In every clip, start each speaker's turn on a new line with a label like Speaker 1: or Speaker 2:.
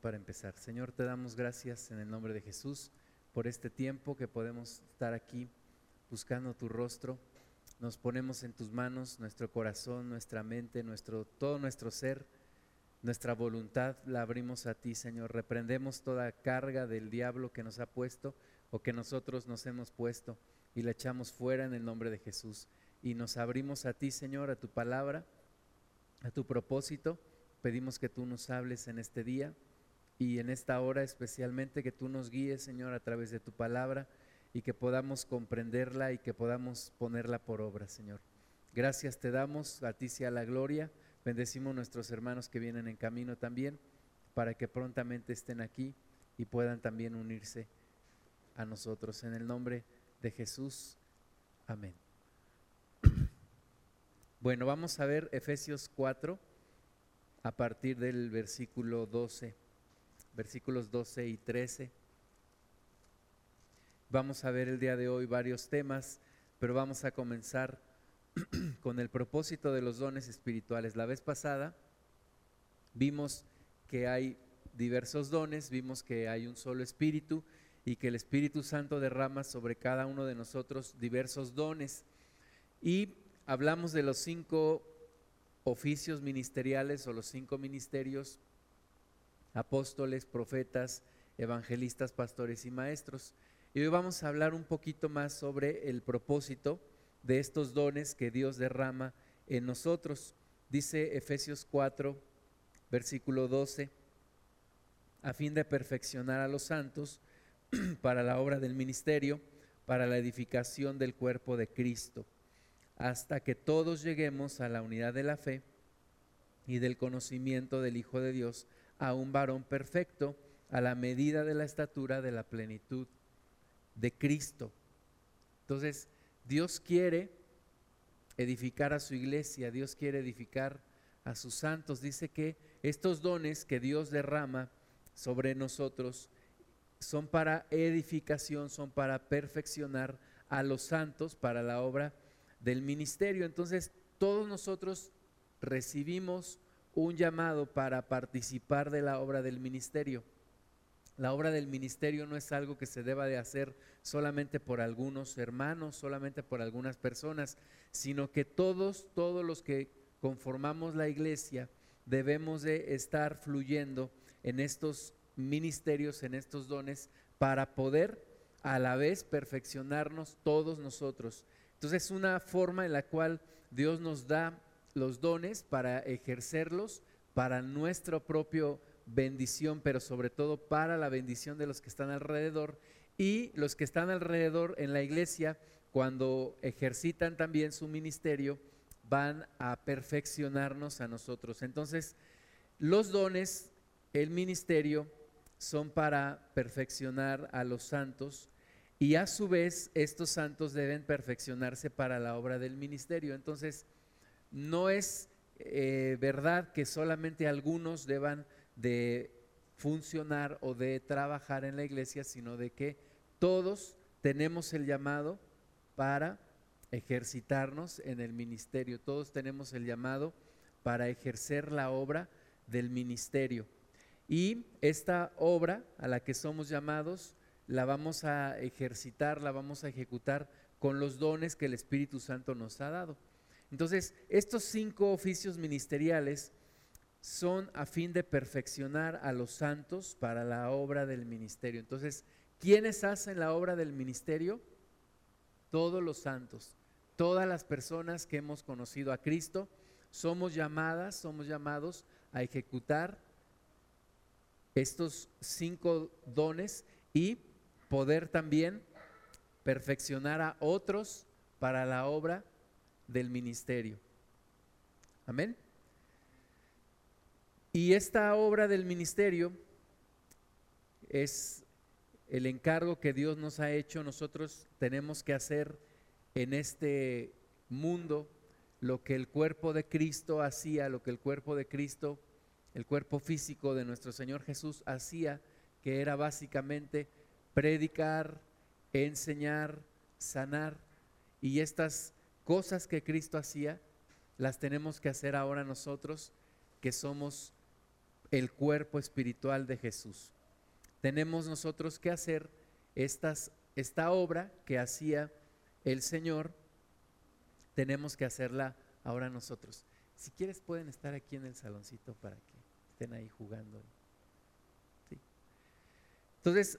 Speaker 1: para empezar. Señor, te damos gracias en el nombre de Jesús por este tiempo que podemos estar aquí buscando tu rostro. Nos ponemos en tus manos nuestro corazón, nuestra mente, nuestro todo nuestro ser, nuestra voluntad la abrimos a ti, Señor. Reprendemos toda carga del diablo que nos ha puesto o que nosotros nos hemos puesto y la echamos fuera en el nombre de Jesús. Y nos abrimos a ti, Señor, a tu palabra, a tu propósito Pedimos que tú nos hables en este día y en esta hora especialmente que tú nos guíes, Señor, a través de tu palabra y que podamos comprenderla y que podamos ponerla por obra, Señor. Gracias te damos, a ti sea la gloria. Bendecimos nuestros hermanos que vienen en camino también para que prontamente estén aquí y puedan también unirse a nosotros. En el nombre de Jesús. Amén. Bueno, vamos a ver Efesios 4 a partir del versículo 12, versículos 12 y 13. Vamos a ver el día de hoy varios temas, pero vamos a comenzar con el propósito de los dones espirituales. La vez pasada vimos que hay diversos dones, vimos que hay un solo espíritu y que el Espíritu Santo derrama sobre cada uno de nosotros diversos dones. Y hablamos de los cinco oficios ministeriales o los cinco ministerios, apóstoles, profetas, evangelistas, pastores y maestros. Y hoy vamos a hablar un poquito más sobre el propósito de estos dones que Dios derrama en nosotros. Dice Efesios 4, versículo 12, a fin de perfeccionar a los santos para la obra del ministerio, para la edificación del cuerpo de Cristo hasta que todos lleguemos a la unidad de la fe y del conocimiento del Hijo de Dios, a un varón perfecto, a la medida de la estatura de la plenitud de Cristo. Entonces, Dios quiere edificar a su iglesia, Dios quiere edificar a sus santos. Dice que estos dones que Dios derrama sobre nosotros son para edificación, son para perfeccionar a los santos para la obra del ministerio. Entonces, todos nosotros recibimos un llamado para participar de la obra del ministerio. La obra del ministerio no es algo que se deba de hacer solamente por algunos hermanos, solamente por algunas personas, sino que todos, todos los que conformamos la iglesia, debemos de estar fluyendo en estos ministerios, en estos dones, para poder a la vez perfeccionarnos todos nosotros entonces es una forma en la cual Dios nos da los dones para ejercerlos para nuestra propia bendición, pero sobre todo para la bendición de los que están alrededor y los que están alrededor en la iglesia cuando ejercitan también su ministerio van a perfeccionarnos a nosotros. Entonces, los dones, el ministerio, son para perfeccionar a los santos y a su vez, estos santos deben perfeccionarse para la obra del ministerio. Entonces, no es eh, verdad que solamente algunos deban de funcionar o de trabajar en la iglesia, sino de que todos tenemos el llamado para ejercitarnos en el ministerio. Todos tenemos el llamado para ejercer la obra del ministerio. Y esta obra a la que somos llamados la vamos a ejercitar, la vamos a ejecutar con los dones que el Espíritu Santo nos ha dado. Entonces, estos cinco oficios ministeriales son a fin de perfeccionar a los santos para la obra del ministerio. Entonces, ¿quiénes hacen la obra del ministerio? Todos los santos, todas las personas que hemos conocido a Cristo, somos llamadas, somos llamados a ejecutar estos cinco dones y poder también perfeccionar a otros para la obra del ministerio. Amén. Y esta obra del ministerio es el encargo que Dios nos ha hecho. Nosotros tenemos que hacer en este mundo lo que el cuerpo de Cristo hacía, lo que el cuerpo de Cristo, el cuerpo físico de nuestro Señor Jesús hacía, que era básicamente predicar, enseñar, sanar. Y estas cosas que Cristo hacía, las tenemos que hacer ahora nosotros, que somos el cuerpo espiritual de Jesús. Tenemos nosotros que hacer estas, esta obra que hacía el Señor, tenemos que hacerla ahora nosotros. Si quieres pueden estar aquí en el saloncito para que estén ahí jugando. Entonces,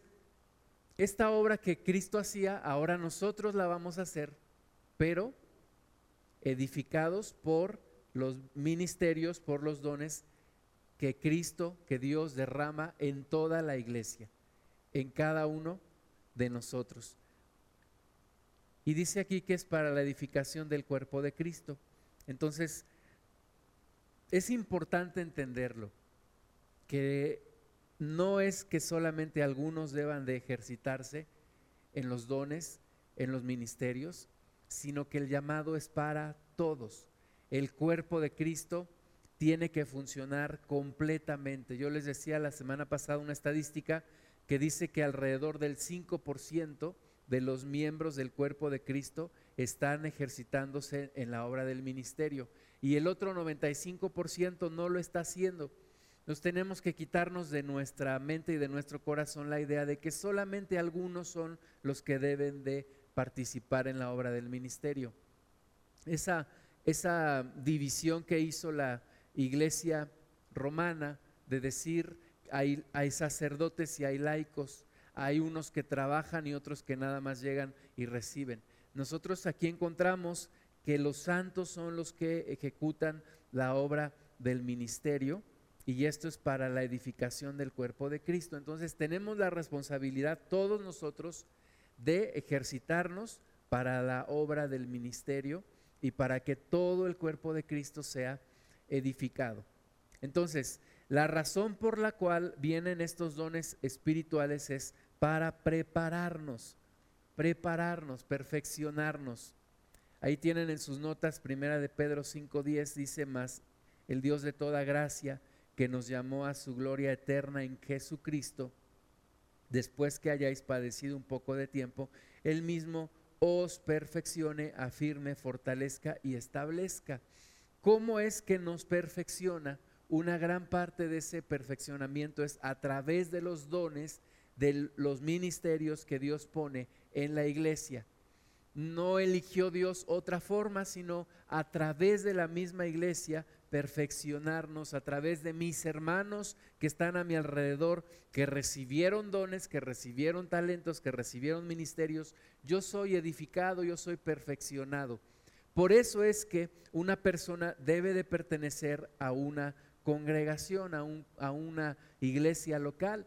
Speaker 1: esta obra que Cristo hacía, ahora nosotros la vamos a hacer, pero edificados por los ministerios, por los dones que Cristo, que Dios derrama en toda la iglesia, en cada uno de nosotros. Y dice aquí que es para la edificación del cuerpo de Cristo. Entonces, es importante entenderlo, que no es que solamente algunos deban de ejercitarse en los dones, en los ministerios, sino que el llamado es para todos. El cuerpo de Cristo tiene que funcionar completamente. Yo les decía la semana pasada una estadística que dice que alrededor del 5% de los miembros del cuerpo de Cristo están ejercitándose en la obra del ministerio y el otro 95% no lo está haciendo. Nos tenemos que quitarnos de nuestra mente y de nuestro corazón la idea de que solamente algunos son los que deben de participar en la obra del ministerio. Esa, esa división que hizo la iglesia romana de decir hay, hay sacerdotes y hay laicos, hay unos que trabajan y otros que nada más llegan y reciben. Nosotros aquí encontramos que los santos son los que ejecutan la obra del ministerio y esto es para la edificación del cuerpo de Cristo. Entonces tenemos la responsabilidad todos nosotros de ejercitarnos para la obra del ministerio y para que todo el cuerpo de Cristo sea edificado. Entonces, la razón por la cual vienen estos dones espirituales es para prepararnos, prepararnos, perfeccionarnos. Ahí tienen en sus notas, primera de Pedro 5.10, dice más, el Dios de toda gracia, que nos llamó a su gloria eterna en Jesucristo, después que hayáis padecido un poco de tiempo, Él mismo os perfeccione, afirme, fortalezca y establezca. ¿Cómo es que nos perfecciona? Una gran parte de ese perfeccionamiento es a través de los dones, de los ministerios que Dios pone en la iglesia. No eligió Dios otra forma, sino a través de la misma iglesia perfeccionarnos a través de mis hermanos que están a mi alrededor, que recibieron dones, que recibieron talentos, que recibieron ministerios. Yo soy edificado, yo soy perfeccionado. Por eso es que una persona debe de pertenecer a una congregación, a, a una iglesia local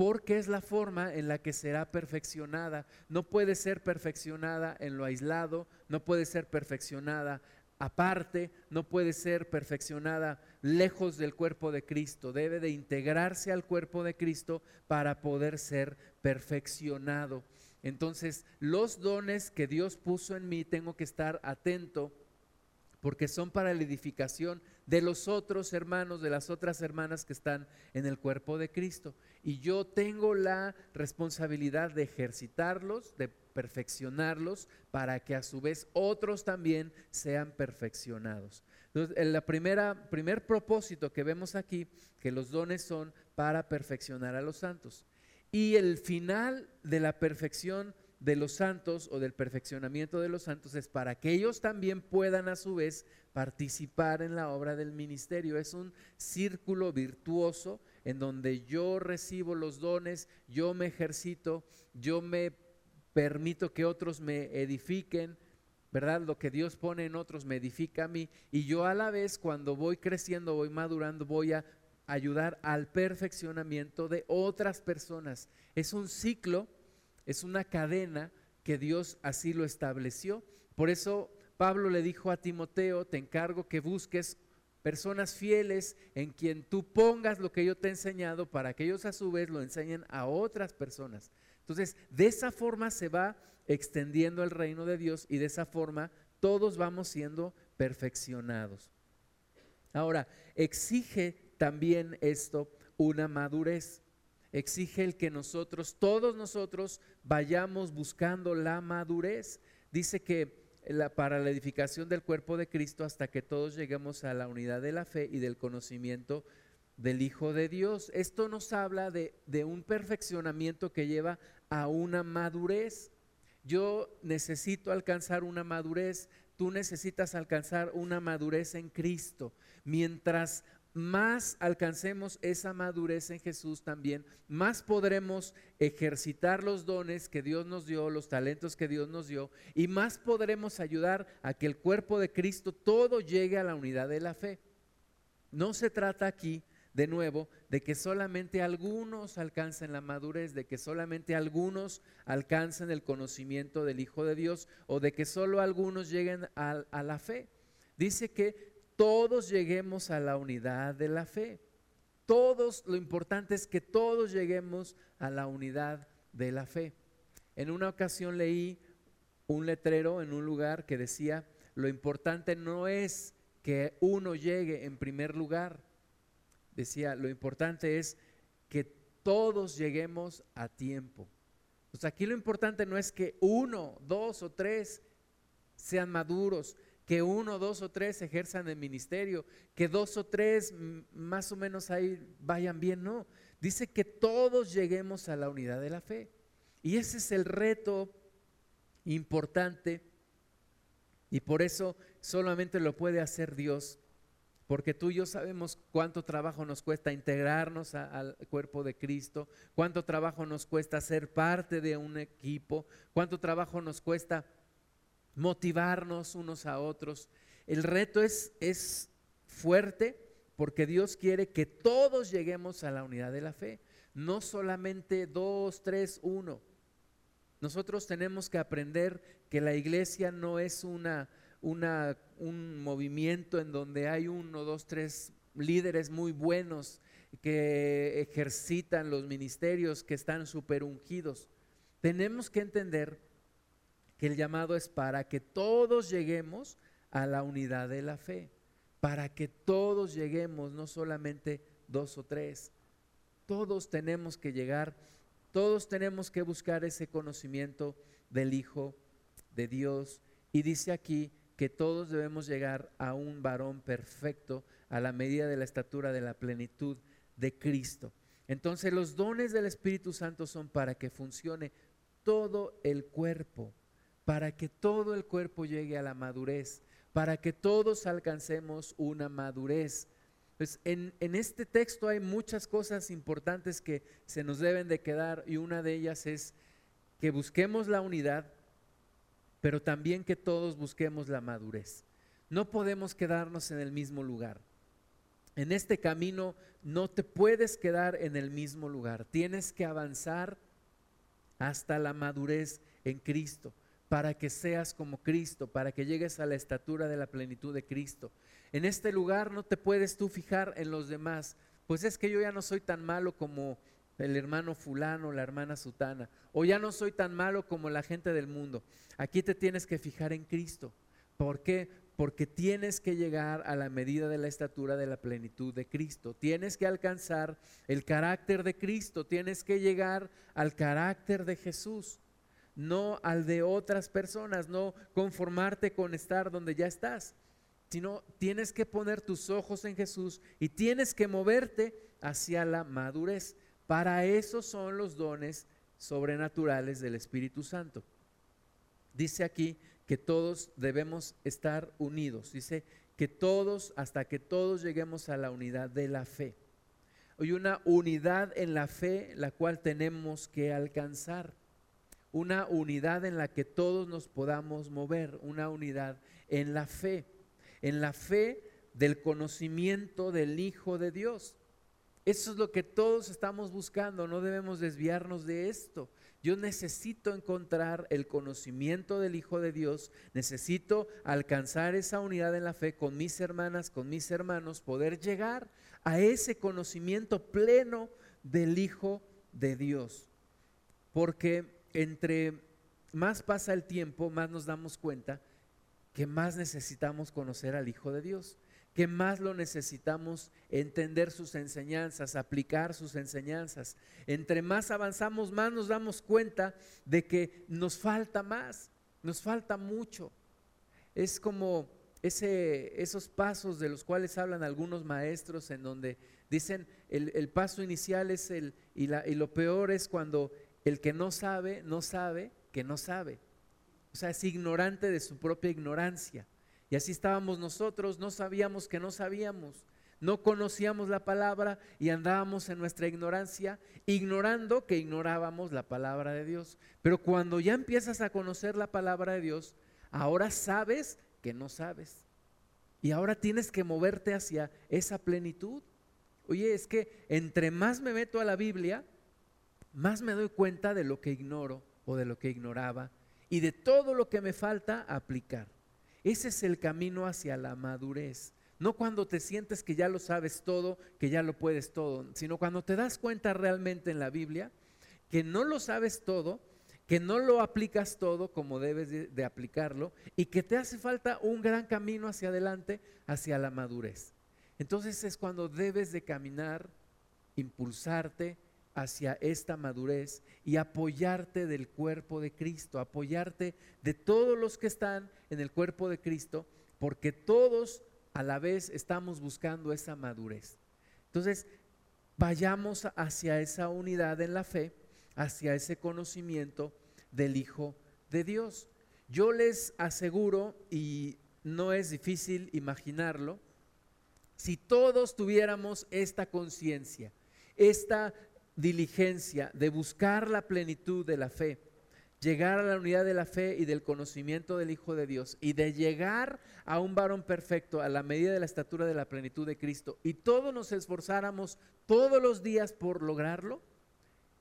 Speaker 1: porque es la forma en la que será perfeccionada. No puede ser perfeccionada en lo aislado, no puede ser perfeccionada aparte, no puede ser perfeccionada lejos del cuerpo de Cristo, debe de integrarse al cuerpo de Cristo para poder ser perfeccionado. Entonces, los dones que Dios puso en mí, tengo que estar atento porque son para la edificación de los otros hermanos, de las otras hermanas que están en el cuerpo de Cristo. Y yo tengo la responsabilidad de ejercitarlos, de perfeccionarlos, para que a su vez otros también sean perfeccionados. Entonces, el primer propósito que vemos aquí, que los dones son para perfeccionar a los santos. Y el final de la perfección de los santos o del perfeccionamiento de los santos es para que ellos también puedan a su vez participar en la obra del ministerio. Es un círculo virtuoso en donde yo recibo los dones, yo me ejercito, yo me permito que otros me edifiquen, ¿verdad? Lo que Dios pone en otros me edifica a mí y yo a la vez cuando voy creciendo, voy madurando, voy a ayudar al perfeccionamiento de otras personas. Es un ciclo es una cadena que Dios así lo estableció. Por eso Pablo le dijo a Timoteo, te encargo que busques personas fieles en quien tú pongas lo que yo te he enseñado para que ellos a su vez lo enseñen a otras personas. Entonces, de esa forma se va extendiendo el reino de Dios y de esa forma todos vamos siendo perfeccionados. Ahora, exige también esto una madurez exige el que nosotros, todos nosotros, vayamos buscando la madurez. Dice que para la edificación del cuerpo de Cristo hasta que todos lleguemos a la unidad de la fe y del conocimiento del Hijo de Dios. Esto nos habla de, de un perfeccionamiento que lleva a una madurez. Yo necesito alcanzar una madurez, tú necesitas alcanzar una madurez en Cristo. Mientras más alcancemos esa madurez en Jesús también, más podremos ejercitar los dones que Dios nos dio, los talentos que Dios nos dio, y más podremos ayudar a que el cuerpo de Cristo todo llegue a la unidad de la fe. No se trata aquí, de nuevo, de que solamente algunos alcancen la madurez, de que solamente algunos alcancen el conocimiento del Hijo de Dios o de que solo algunos lleguen a, la fe. Dice que todos lleguemos a la unidad de la fe. Todos, lo importante es que todos lleguemos a la unidad de la fe. En una ocasión leí un letrero en un lugar que decía, lo importante no es que uno llegue en primer lugar. Decía, lo importante es que todos lleguemos a tiempo. Pues aquí lo importante no es que uno, dos o tres sean maduros, que uno, dos o tres ejerzan el ministerio, que dos o tres más o menos ahí vayan bien, no. Dice que todos lleguemos a la unidad de la fe. Y ese es el reto importante y por eso solamente lo puede hacer Dios, porque tú y yo sabemos cuánto trabajo nos cuesta integrarnos al cuerpo de Cristo, cuánto trabajo nos cuesta ser parte de un equipo, cuánto trabajo nos cuesta motivarnos unos a otros. El reto es, es fuerte porque Dios quiere que todos lleguemos a la unidad de la fe, no solamente dos, tres, uno. Nosotros tenemos que aprender que la iglesia no es una, una, un movimiento en donde hay uno, dos, tres líderes muy buenos que ejercitan los ministerios, que están super ungidos. Tenemos que entender que el llamado es para que todos lleguemos a la unidad de la fe, para que todos lleguemos, no solamente dos o tres, todos tenemos que llegar, todos tenemos que buscar ese conocimiento del Hijo de Dios. Y dice aquí que todos debemos llegar a un varón perfecto a la medida de la estatura de la plenitud de Cristo. Entonces los dones del Espíritu Santo son para que funcione todo el cuerpo para que todo el cuerpo llegue a la madurez, para que todos alcancemos una madurez. Pues en, en, este texto hay muchas cosas importantes que se nos deben de quedar y una de ellas es que busquemos la unidad, pero también que todos busquemos la madurez. No podemos quedarnos en el mismo lugar. En este camino no te puedes quedar en el mismo lugar. Tienes que avanzar hasta la madurez en Cristo para que seas como Cristo, para que llegues a la estatura de la plenitud de Cristo. En este lugar no te puedes tú fijar en los demás, pues es que yo ya no soy tan malo como el hermano fulano, la hermana sutana, o ya no soy tan malo como la gente del mundo. Aquí te tienes que fijar en Cristo. ¿Por qué? Porque tienes que llegar a la medida de la estatura de la plenitud de Cristo. Tienes que alcanzar el carácter de Cristo, tienes que llegar al carácter de Jesús no al de otras personas, no conformarte con estar donde ya estás, sino tienes que poner tus ojos en Jesús y tienes que moverte hacia la madurez. Para eso son los dones sobrenaturales del Espíritu Santo. Dice aquí que todos debemos estar unidos. Dice que todos, hasta que todos lleguemos a la unidad de la fe. Hay una unidad en la fe la cual tenemos que alcanzar una unidad en la que todos nos podamos mover, una unidad en la fe, en la fe del conocimiento del Hijo de Dios. Eso es lo que todos estamos buscando, no debemos desviarnos de esto. Yo necesito encontrar el conocimiento del Hijo de Dios, necesito alcanzar esa unidad en la fe con mis hermanas, con mis hermanos, poder llegar a ese conocimiento pleno del Hijo de Dios. Porque entre más pasa el tiempo, más nos damos cuenta que más necesitamos conocer al Hijo de Dios, que más lo necesitamos entender sus enseñanzas, aplicar sus enseñanzas. Entre más avanzamos, más nos damos cuenta de que nos falta más, nos falta mucho. Es como ese, esos pasos de los cuales hablan algunos maestros en donde Dicen, el, paso inicial es el, y, la, y lo peor es cuando el que no sabe, no sabe que no sabe. O sea, es ignorante de su propia ignorancia. Y así estábamos nosotros, no sabíamos que no sabíamos, no conocíamos la palabra y andábamos en nuestra ignorancia, ignorando que ignorábamos la palabra de Dios. Pero cuando ya empiezas a conocer la palabra de Dios, ahora sabes que no sabes. Y ahora tienes que moverte hacia esa plenitud. Oye, es que entre más me meto a la Biblia, más me doy cuenta de lo que ignoro o de lo que ignoraba y de todo lo que me falta aplicar. Ese es el camino hacia la madurez. No cuando te sientes que ya lo sabes todo, que ya lo puedes todo, sino cuando te das cuenta realmente en la Biblia que no lo sabes todo, que no lo aplicas todo como debes de, aplicarlo y que te hace falta un gran camino hacia adelante, hacia la madurez. Entonces es cuando debes de caminar, impulsarte, hacia esta madurez y apoyarte del cuerpo de Cristo, apoyarte de todos los que están en el cuerpo de Cristo, porque todos a la vez estamos buscando esa madurez. Entonces, vayamos hacia esa unidad en la fe, hacia ese conocimiento del Hijo de Dios. Yo les aseguro, y no es difícil imaginarlo, si todos tuviéramos esta conciencia, esta diligencia de buscar la plenitud de la fe, llegar a la unidad de la fe y del conocimiento del Hijo de Dios y de llegar a un varón perfecto a la medida de la estatura de la plenitud de Cristo y todos nos esforzáramos todos los días por lograrlo,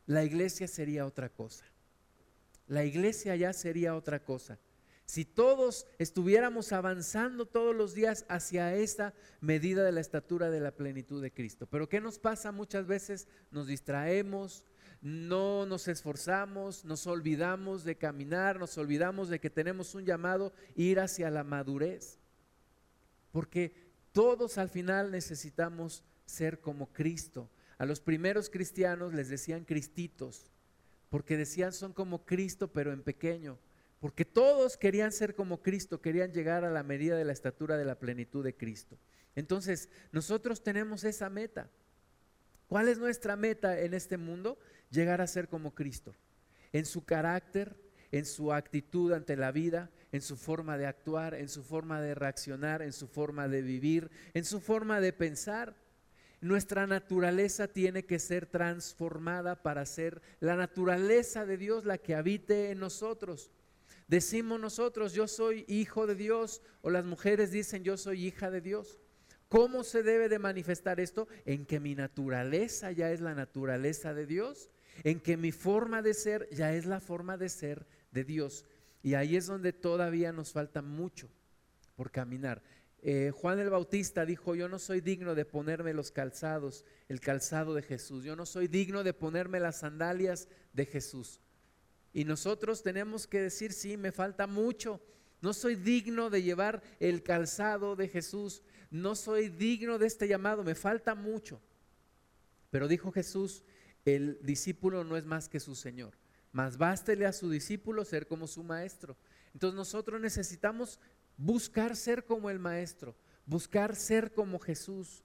Speaker 1: la iglesia sería otra cosa. La iglesia ya sería otra cosa si todos estuviéramos avanzando todos los días hacia esta medida de la estatura de la plenitud de Cristo. Pero ¿qué nos pasa? Muchas veces nos distraemos, no nos esforzamos, nos olvidamos de caminar, nos olvidamos de que tenemos un llamado ir hacia la madurez. Porque todos al final necesitamos ser como Cristo. A los primeros cristianos les decían cristitos, porque decían son como Cristo pero en pequeño. Porque todos querían ser como Cristo, querían llegar a la medida de la estatura de la plenitud de Cristo. Entonces, nosotros tenemos esa meta. ¿Cuál es nuestra meta en este mundo? Llegar a ser como Cristo. En su carácter, en su actitud ante la vida, en su forma de actuar, en su forma de reaccionar, en su forma de vivir, en su forma de pensar. Nuestra naturaleza tiene que ser transformada para ser la naturaleza de Dios la que habite en nosotros. Decimos nosotros, yo soy hijo de Dios, o las mujeres dicen, yo soy hija de Dios. ¿Cómo se debe de manifestar esto? En que mi naturaleza ya es la naturaleza de Dios, en que mi forma de ser ya es la forma de ser de Dios. Y ahí es donde todavía nos falta mucho por caminar. Eh, Juan el Bautista dijo, yo no soy digno de ponerme los calzados, el calzado de Jesús, yo no soy digno de ponerme las sandalias de Jesús. Y nosotros tenemos que decir, sí, me falta mucho. No soy digno de llevar el calzado de Jesús. No soy digno de este llamado. Me falta mucho. Pero dijo Jesús, el discípulo no es más que su Señor. Más bástele a su discípulo ser como su maestro. Entonces nosotros necesitamos buscar ser como el maestro, buscar ser como Jesús.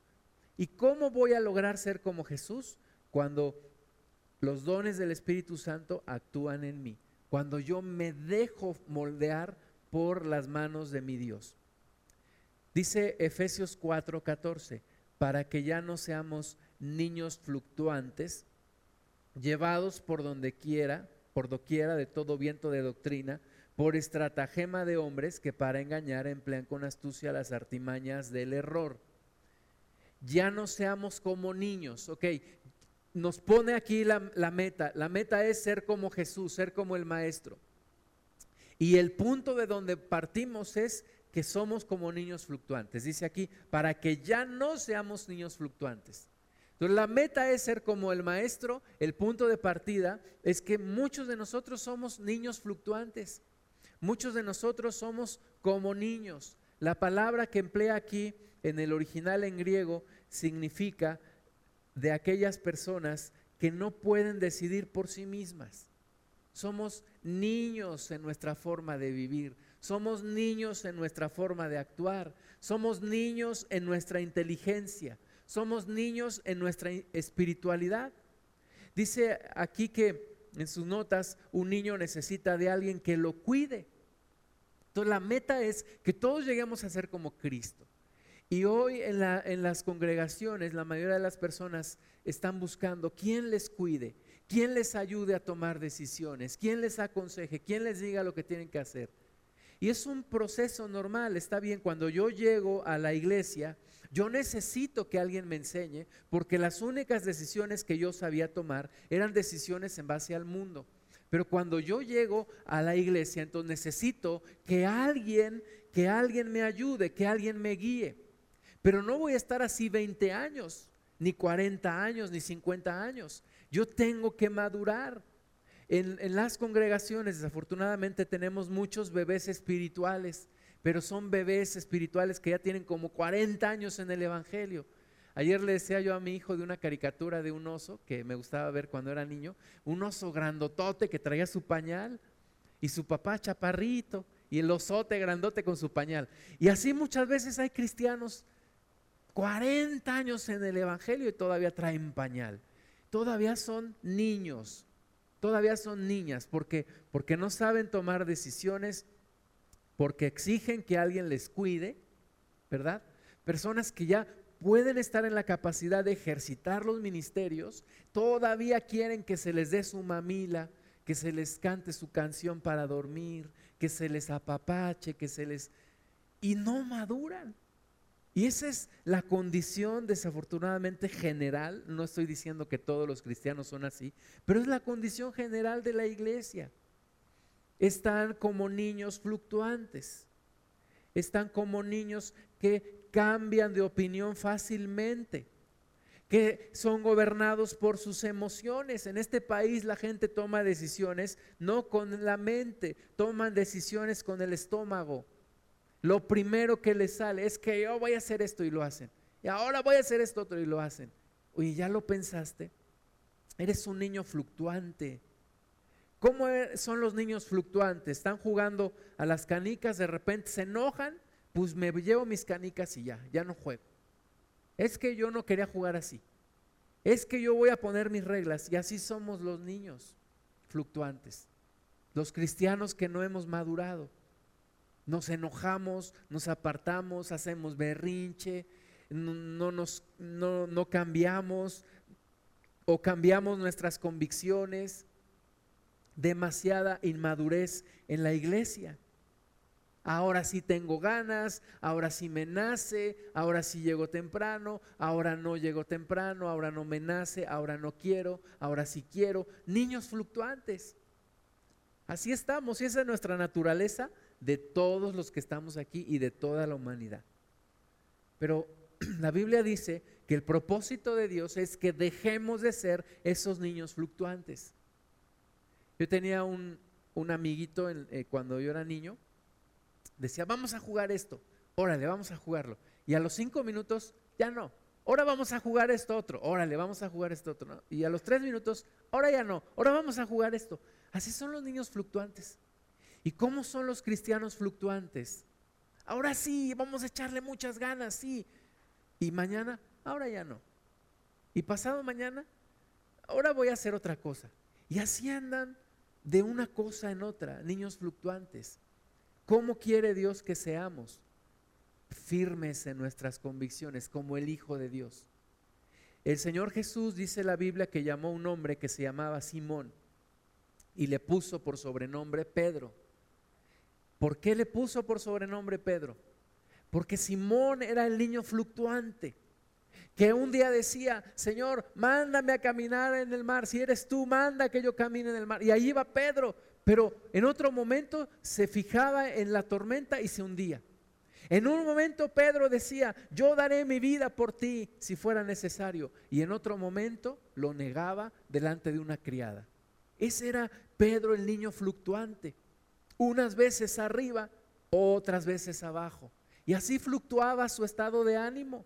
Speaker 1: ¿Y cómo voy a lograr ser como Jesús? Cuando los dones del Espíritu Santo actúan en mí. Cuando yo me dejo moldear por las manos de mi Dios. Dice Efesios 4:14, para que ya no seamos niños fluctuantes, llevados por donde quiera, por doquiera de todo viento de doctrina, por estratagema de hombres que para engañar emplean con astucia las artimañas del error. Ya no seamos como niños, ok, nos pone aquí la, meta. La meta es ser como Jesús, ser como el Maestro. Y el punto de donde partimos es que somos como niños fluctuantes. Dice aquí, para que ya no seamos niños fluctuantes. Entonces la meta es ser como el maestro, el punto de partida es que muchos de nosotros somos niños fluctuantes. Muchos de nosotros somos como niños. La palabra que emplea aquí en el original en griego significa de aquellas personas que no pueden decidir por sí mismas. Somos niños en nuestra forma de vivir, somos niños en nuestra forma de actuar, somos niños en nuestra inteligencia, somos niños en nuestra espiritualidad. Dice aquí que en sus notas un niño necesita de alguien que lo cuide. Entonces la meta es que todos lleguemos a ser como Cristo. Y hoy en, las congregaciones la mayoría de las personas están buscando quién les cuide, quién les ayude a tomar decisiones, quién les aconseje, quién les diga lo que tienen que hacer. Y es un proceso normal, está bien, cuando yo llego a la iglesia, yo necesito que alguien me enseñe, porque las únicas decisiones que yo sabía tomar eran decisiones en base al mundo. Pero cuando yo llego a la iglesia, entonces necesito que alguien, que alguien me ayude, que alguien me guíe. Pero no voy a estar así 20 años, ni 40 años, ni 50 años. Yo tengo que madurar. En, las congregaciones, desafortunadamente, tenemos muchos bebés espirituales, pero son bebés espirituales que ya tienen como 40 años en el Evangelio. Ayer le decía yo a mi hijo de una caricatura de un oso que me gustaba ver cuando era niño, un oso grandotote que traía su pañal y su papá chaparrito y el osote grandote con su pañal. Y así muchas veces hay cristianos 40 años en el Evangelio y todavía traen pañal. Todavía son niños, todavía son niñas, porque, porque no saben tomar decisiones, porque exigen que alguien les cuide, ¿verdad? Personas que ya pueden estar en la capacidad de ejercitar los ministerios, todavía quieren que se les dé su mamila, que se les cante su canción para dormir, que se les apapache, que se les... y no maduran. Y esa es la condición desafortunadamente general, no estoy diciendo que todos los cristianos son así, pero es la condición general de la iglesia. Están como niños fluctuantes, están como niños que cambian de opinión fácilmente, que son gobernados por sus emociones. En este país la gente toma decisiones no con la mente, toman decisiones con el estómago lo primero que les sale es que yo voy a hacer esto y lo hacen. Y ahora voy a hacer esto otro y lo hacen. Oye, ¿ya lo pensaste? Eres un niño fluctuante. ¿Cómo e-, son los niños fluctuantes? Están jugando a las canicas, de repente se enojan, pues me llevo mis canicas y ya, ya no juego. Es que yo no quería jugar así. Es que yo voy a poner mis reglas y así somos los niños fluctuantes. Los cristianos que no hemos madurado. Nos enojamos, nos apartamos, hacemos berrinche, no, nos, no, cambiamos o cambiamos nuestras convicciones. Demasiada inmadurez en la iglesia. Ahora sí tengo ganas, ahora sí me nace, ahora sí llego temprano, ahora no llego temprano, ahora no me nace, ahora no quiero, ahora sí quiero. Niños fluctuantes. Así estamos y esa es nuestra naturaleza de todos los que estamos aquí y de toda la humanidad. Pero la Biblia dice que el propósito de Dios es que dejemos de ser esos niños fluctuantes. Yo tenía un, amiguito eh, cuando yo era niño, decía, vamos a jugar esto, órale, vamos a jugarlo. Y a los cinco minutos, ya no, ahora vamos a jugar esto otro, órale, vamos a jugar esto otro. Y a los tres minutos, ahora ya no, ahora vamos a jugar esto. Así son los niños fluctuantes. ¿Y cómo son los cristianos fluctuantes? Ahora sí, vamos a echarle muchas ganas, sí. Y mañana, ahora ya no. Y pasado mañana, ahora voy a hacer otra cosa. Y así andan de una cosa en otra, niños fluctuantes. ¿Cómo quiere Dios que seamos? Firmes en nuestras convicciones, como el Hijo de Dios. El Señor Jesús dice la Biblia que llamó a un hombre que se llamaba Simón y le puso por sobrenombre Pedro. ¿Por qué le puso por sobrenombre Pedro? Porque Simón era el niño fluctuante, que un día decía, Señor, mándame a caminar en el mar, si eres tú, manda que yo camine en el mar. Y ahí iba Pedro, pero en otro momento se fijaba en la tormenta y se hundía. En un momento Pedro decía, yo daré mi vida por ti si fuera necesario. Y en otro momento lo negaba delante de una criada. Ese era Pedro el niño fluctuante unas veces arriba, otras veces abajo. Y así fluctuaba su estado de ánimo.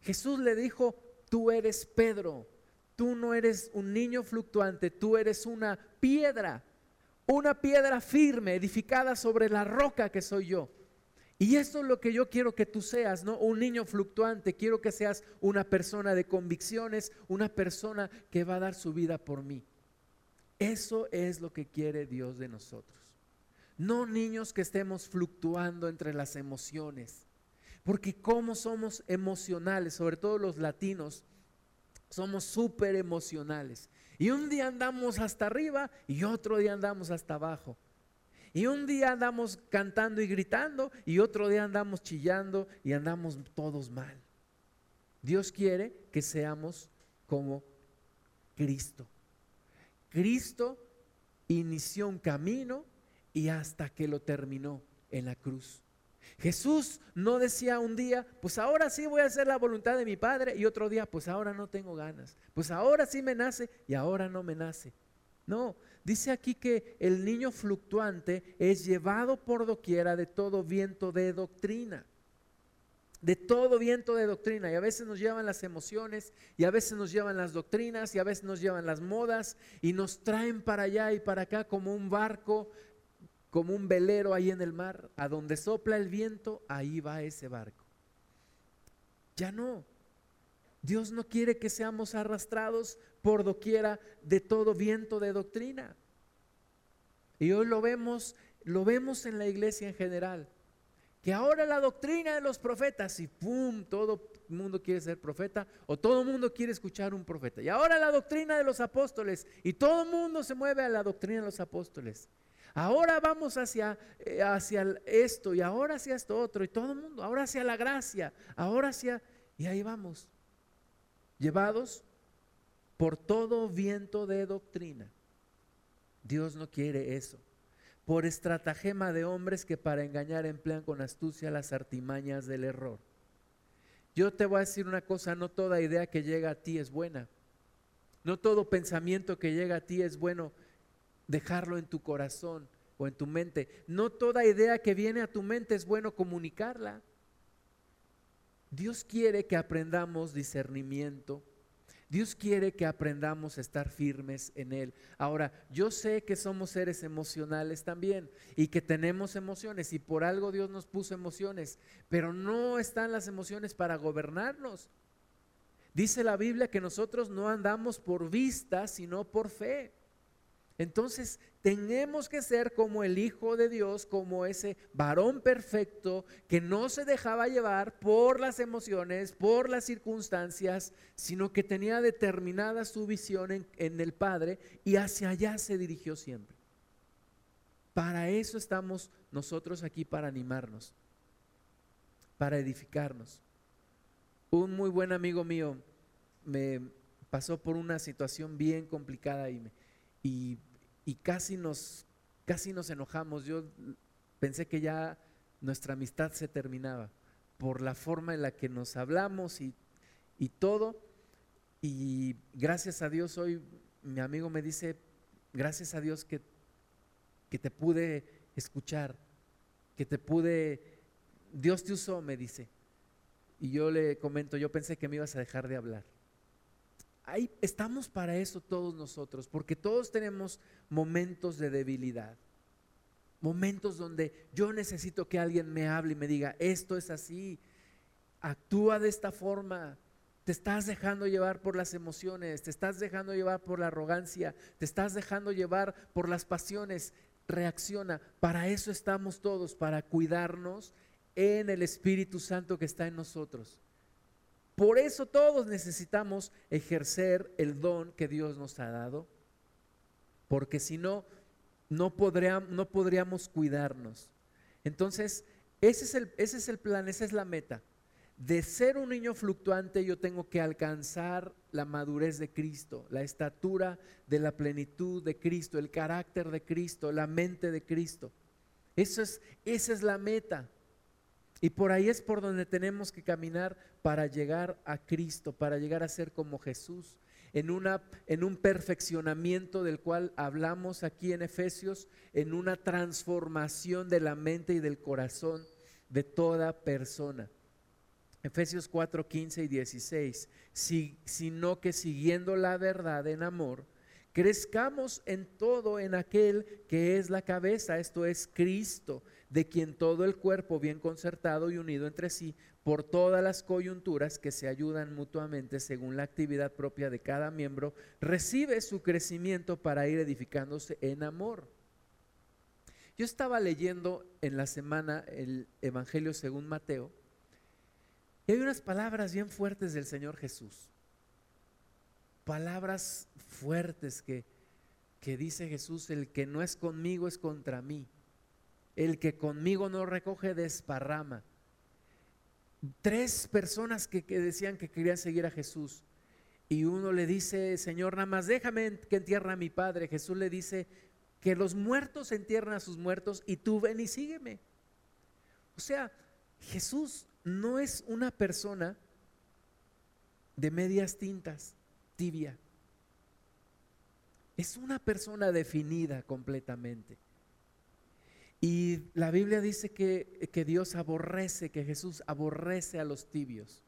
Speaker 1: Jesús le dijo, tú eres Pedro, tú no eres un niño fluctuante, tú eres una piedra, una piedra firme, edificada sobre la roca que soy yo. Y eso es lo que yo quiero que tú seas, ¿no? Un niño fluctuante. Quiero que seas una persona de convicciones, una persona que va a dar su vida por mí. Eso es lo que quiere Dios de nosotros. No niños que estemos fluctuando entre las emociones. Porque como somos emocionales, sobre todo los latinos, somos súper emocionales. Y un día andamos hasta arriba y otro día andamos hasta abajo. Y un día andamos cantando y gritando y otro día andamos chillando y andamos todos mal. Dios quiere que seamos como Cristo. Cristo inició un camino y hasta que lo terminó en la cruz. Jesús no decía un día, pues ahora sí voy a hacer la voluntad de mi Padre y otro día, pues ahora no tengo ganas, pues ahora sí me nace y ahora no me nace. No, dice aquí que el niño fluctuante es llevado por doquiera de todo viento de doctrina de todo viento de doctrina y a veces nos llevan las emociones y a veces nos llevan las doctrinas y a veces nos llevan las modas y nos traen para allá y para acá como un barco como un velero ahí en el mar, a donde sopla el viento, ahí va ese barco. Ya no. Dios no quiere que seamos arrastrados por doquiera de todo viento de doctrina. Y hoy lo vemos, lo vemos en la iglesia en general. Que ahora la doctrina de los profetas y pum, todo el mundo quiere ser profeta o todo el mundo quiere escuchar un profeta. Y ahora la doctrina de los apóstoles y todo el mundo se mueve a la doctrina de los apóstoles. Ahora vamos hacia, eh, hacia esto y ahora hacia esto otro y todo el mundo, ahora hacia la gracia, ahora hacia... Y ahí vamos, llevados por todo viento de doctrina. Dios no quiere eso. Por estratagema de hombres que para engañar emplean con astucia las artimañas del error. Yo te voy a decir una cosa, no toda idea que llega a ti es buena. No todo pensamiento que llega a ti es bueno dejarlo en tu corazón o en tu mente. No toda idea que viene a tu mente es bueno comunicarla. Dios quiere que aprendamos discernimiento. Dios quiere que aprendamos a estar firmes en Él. Ahora, yo sé que somos seres emocionales también y que tenemos emociones y por algo Dios nos puso emociones, pero no están las emociones para gobernarnos. Dice la Biblia que nosotros no andamos por vista, sino por fe. Entonces tenemos que ser como el Hijo de Dios, como ese varón perfecto que no se dejaba llevar por las emociones, por las circunstancias, sino que tenía determinada su visión en, el Padre y hacia allá se dirigió siempre. Para eso estamos nosotros aquí, para animarnos, para edificarnos. Un muy buen amigo mío me pasó por una situación bien complicada y, me, y y casi nos, casi nos enojamos. Yo pensé que ya nuestra amistad se terminaba por la forma en la que nos hablamos y, y todo. Y gracias a Dios hoy mi amigo me dice, gracias a Dios que, que te pude escuchar, que te pude, Dios te usó, me dice. Y yo le comento, yo pensé que me ibas a dejar de hablar estamos para eso todos nosotros, porque todos tenemos momentos de debilidad. Momentos donde yo necesito que alguien me hable y me diga, esto es así, actúa de esta forma, te estás dejando llevar por las emociones, te estás dejando llevar por la arrogancia, te estás dejando llevar por las pasiones, reacciona. Para eso estamos todos, para cuidarnos en el Espíritu Santo que está en nosotros. Por eso todos necesitamos ejercer el don que Dios nos ha dado, porque si no, no, podríamos cuidarnos. Entonces, ese es, el, ese es el plan, esa es la meta. De ser un niño fluctuante yo tengo que alcanzar la madurez de Cristo, la estatura de la plenitud de Cristo, el carácter de Cristo, la mente de Cristo. Es, esa es la meta. Y por ahí es por donde tenemos que caminar para llegar a Cristo, para llegar a ser como Jesús, en, una, en un perfeccionamiento del cual hablamos aquí en Efesios, en una transformación de la mente y del corazón de toda persona. Efesios 4, 15 y 16, si, sino que siguiendo la verdad en amor, crezcamos en todo en aquel que es la cabeza, esto es Cristo, de quien todo el cuerpo bien concertado y unido entre sí por todas las coyunturas que se ayudan mutuamente según la actividad propia de cada miembro, recibe su crecimiento para ir edificándose en amor. Yo estaba leyendo en la semana el Evangelio según Mateo y hay unas palabras bien fuertes del Señor Jesús. Palabras fuertes que, que dice Jesús, el que no es conmigo es contra mí. El que conmigo no recoge desparrama. Tres personas que, decían que querían seguir a Jesús. Y uno le dice, Señor, nada más déjame que entierre a mi padre. Jesús le dice, que los muertos entierran a sus muertos y tú ven y sígueme. O sea, Jesús no es una persona de medias tintas, tibia. Es una persona definida completamente. Y la Biblia dice que, que, Dios aborrece, que Jesús aborrece a los tibios.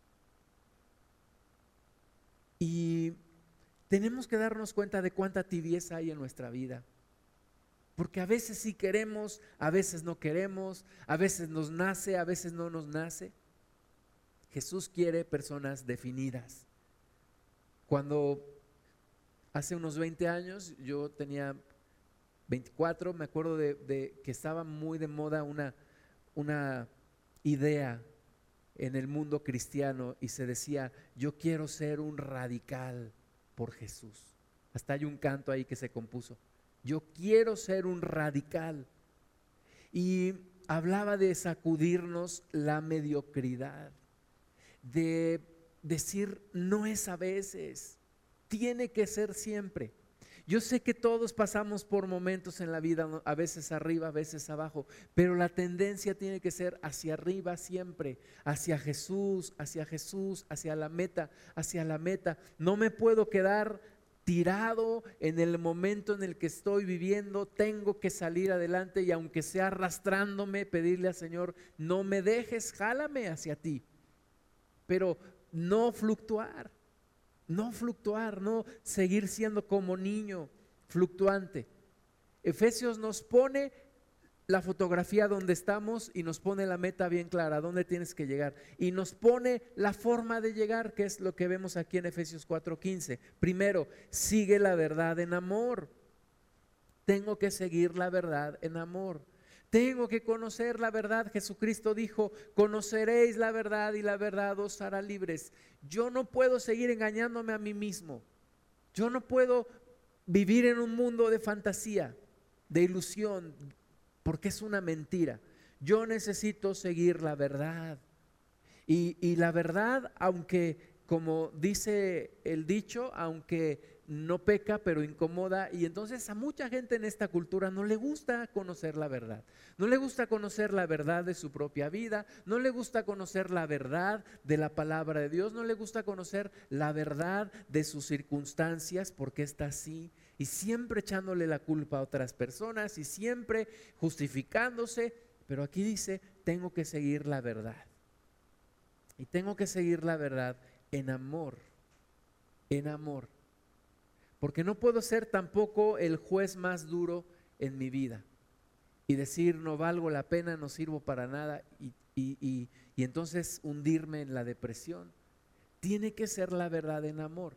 Speaker 1: Y tenemos que darnos cuenta de cuánta tibieza hay en nuestra vida. Porque a veces sí queremos, a veces no queremos, a veces nos nace, a veces no nos nace. Jesús quiere personas definidas. Cuando hace unos 20 años yo tenía 24, me acuerdo de, que estaba muy de moda una, una idea en el mundo cristiano y se decía, yo quiero ser un radical por Jesús. Hasta hay un canto ahí que se compuso. Yo quiero ser un radical. Y hablaba de sacudirnos la mediocridad de decir no es a veces, tiene que ser siempre. Yo sé que todos pasamos por momentos en la vida, a veces arriba, a veces abajo, pero la tendencia tiene que ser hacia arriba siempre, hacia Jesús, hacia Jesús, hacia la meta, hacia la meta. No me puedo quedar tirado en el momento en el que estoy viviendo, tengo que salir adelante y aunque sea arrastrándome, pedirle al Señor, no me dejes, jálame hacia ti pero no fluctuar, no fluctuar, no seguir siendo como niño fluctuante. Efesios nos pone la fotografía donde estamos y nos pone la meta bien clara, dónde tienes que llegar. Y nos pone la forma de llegar, que es lo que vemos aquí en Efesios 4:15. Primero, sigue la verdad en amor. Tengo que seguir la verdad en amor. Tengo que conocer la verdad. Jesucristo dijo, conoceréis la verdad y la verdad os hará libres. Yo no puedo seguir engañándome a mí mismo. Yo no puedo vivir en un mundo de fantasía, de ilusión, porque es una mentira. Yo necesito seguir la verdad. Y, y la verdad, aunque, como dice el dicho, aunque no peca, pero incomoda. Y entonces a mucha gente en esta cultura no le gusta conocer la verdad. No le gusta conocer la verdad de su propia vida. No le gusta conocer la verdad de la palabra de Dios. No le gusta conocer la verdad de sus circunstancias, porque está así. Y siempre echándole la culpa a otras personas y siempre justificándose. Pero aquí dice, tengo que seguir la verdad. Y tengo que seguir la verdad en amor. En amor. Porque no puedo ser tampoco el juez más duro en mi vida y decir no valgo la pena, no sirvo para nada y, y entonces hundirme en la depresión. Tiene que ser la verdad en amor.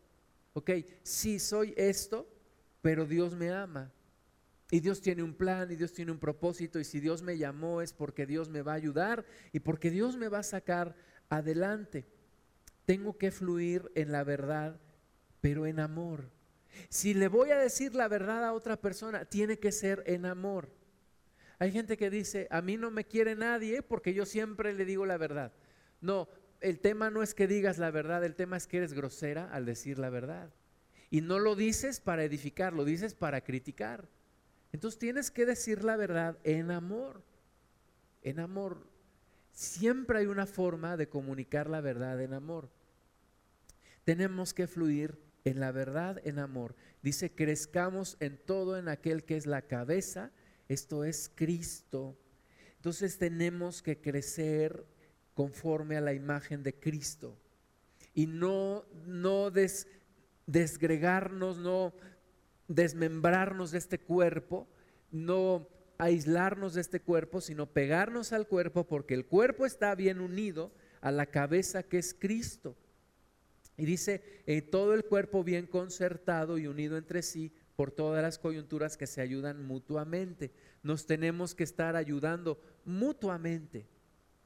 Speaker 1: Ok, sí soy esto, pero Dios me ama. Y Dios tiene un plan y Dios tiene un propósito y si Dios me llamó es porque Dios me va a ayudar y porque Dios me va a sacar adelante. Tengo que fluir en la verdad, pero en amor. Si le voy a decir la verdad a otra persona, tiene que ser en amor. Hay gente que dice, a mí no me quiere nadie porque yo siempre le digo la verdad. No, el tema no es que digas la verdad, el tema es que eres grosera al decir la verdad. Y no lo dices para edificar, lo dices para criticar. Entonces tienes que decir la verdad en amor. En amor. Siempre hay una forma de comunicar la verdad en amor. Tenemos que fluir en la verdad, en amor. Dice, crezcamos en todo en aquel que es la cabeza, esto es Cristo. Entonces tenemos que crecer conforme a la imagen de Cristo y no, no desgregarnos, no desmembrarnos de este cuerpo, no aislarnos de este cuerpo, sino pegarnos al cuerpo porque el cuerpo está bien unido a la cabeza que es Cristo. Y dice, eh, todo el cuerpo bien concertado y unido entre sí por todas las coyunturas que se ayudan mutuamente. Nos tenemos que estar ayudando mutuamente.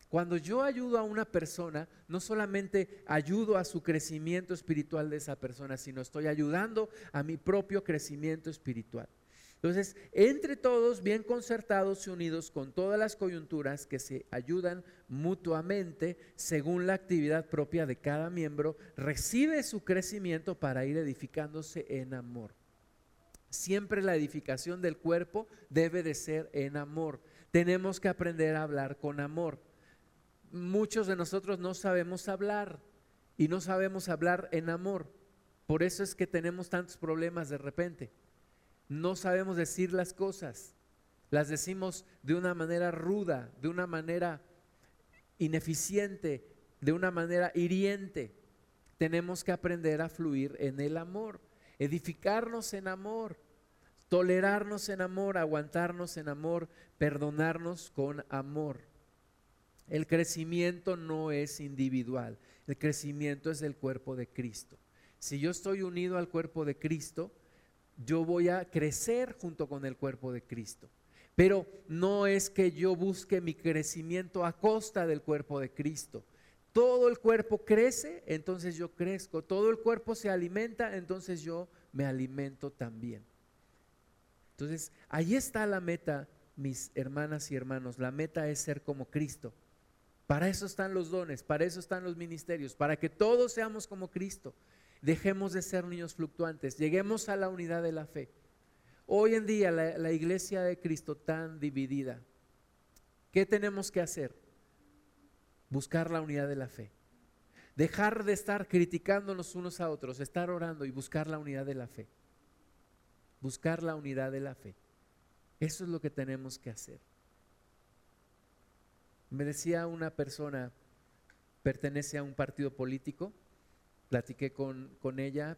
Speaker 1: Cuando yo ayudo a una persona, no solamente ayudo a su crecimiento espiritual de esa persona, sino estoy ayudando a mi propio crecimiento espiritual. Entonces, entre todos, bien concertados y unidos con todas las coyunturas que se ayudan mutuamente según la actividad propia de cada miembro, recibe su crecimiento para ir edificándose en amor. Siempre la edificación del cuerpo debe de ser en amor. Tenemos que aprender a hablar con amor. Muchos de nosotros no sabemos hablar y no sabemos hablar en amor. Por eso es que tenemos tantos problemas de repente no sabemos decir las cosas. Las decimos de una manera ruda, de una manera ineficiente, de una manera hiriente. Tenemos que aprender a fluir en el amor, edificarnos en amor, tolerarnos en amor, aguantarnos en amor, perdonarnos con amor. El crecimiento no es individual, el crecimiento es del cuerpo de Cristo. Si yo estoy unido al cuerpo de Cristo, yo voy a crecer junto con el cuerpo de Cristo. Pero no es que yo busque mi crecimiento a costa del cuerpo de Cristo. Todo el cuerpo crece, entonces yo crezco. Todo el cuerpo se alimenta, entonces yo me alimento también. Entonces, ahí está la meta, mis hermanas y hermanos. La meta es ser como Cristo. Para eso están los dones, para eso están los ministerios, para que todos seamos como Cristo. Dejemos de ser niños fluctuantes, lleguemos a la unidad de la fe. Hoy en día la, iglesia de Cristo tan dividida, ¿qué tenemos que hacer? Buscar la unidad de la fe. Dejar de estar criticándonos unos a otros, estar orando y buscar la unidad de la fe. Buscar la unidad de la fe. Eso es lo que tenemos que hacer. Me decía una persona, pertenece a un partido político, platiqué con, con ella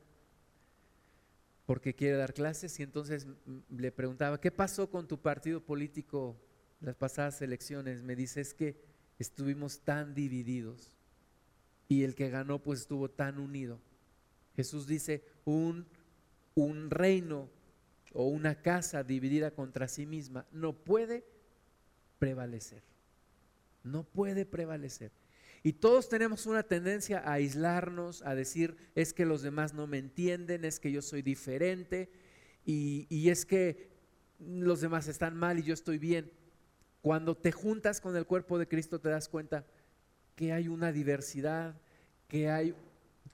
Speaker 1: porque quiere dar clases y entonces le preguntaba, ¿qué pasó con tu partido político las pasadas elecciones? Me dice, es que estuvimos tan divididos y el que ganó pues estuvo tan unido. Jesús dice, un, un reino o una casa dividida contra sí misma no puede prevalecer. No puede prevalecer. Y todos tenemos una tendencia a aislarnos, a decir, es que los demás no me entienden, es que yo soy diferente y, es que los demás están mal y yo estoy bien. Cuando te juntas con el cuerpo de Cristo te das cuenta que hay una diversidad, que hay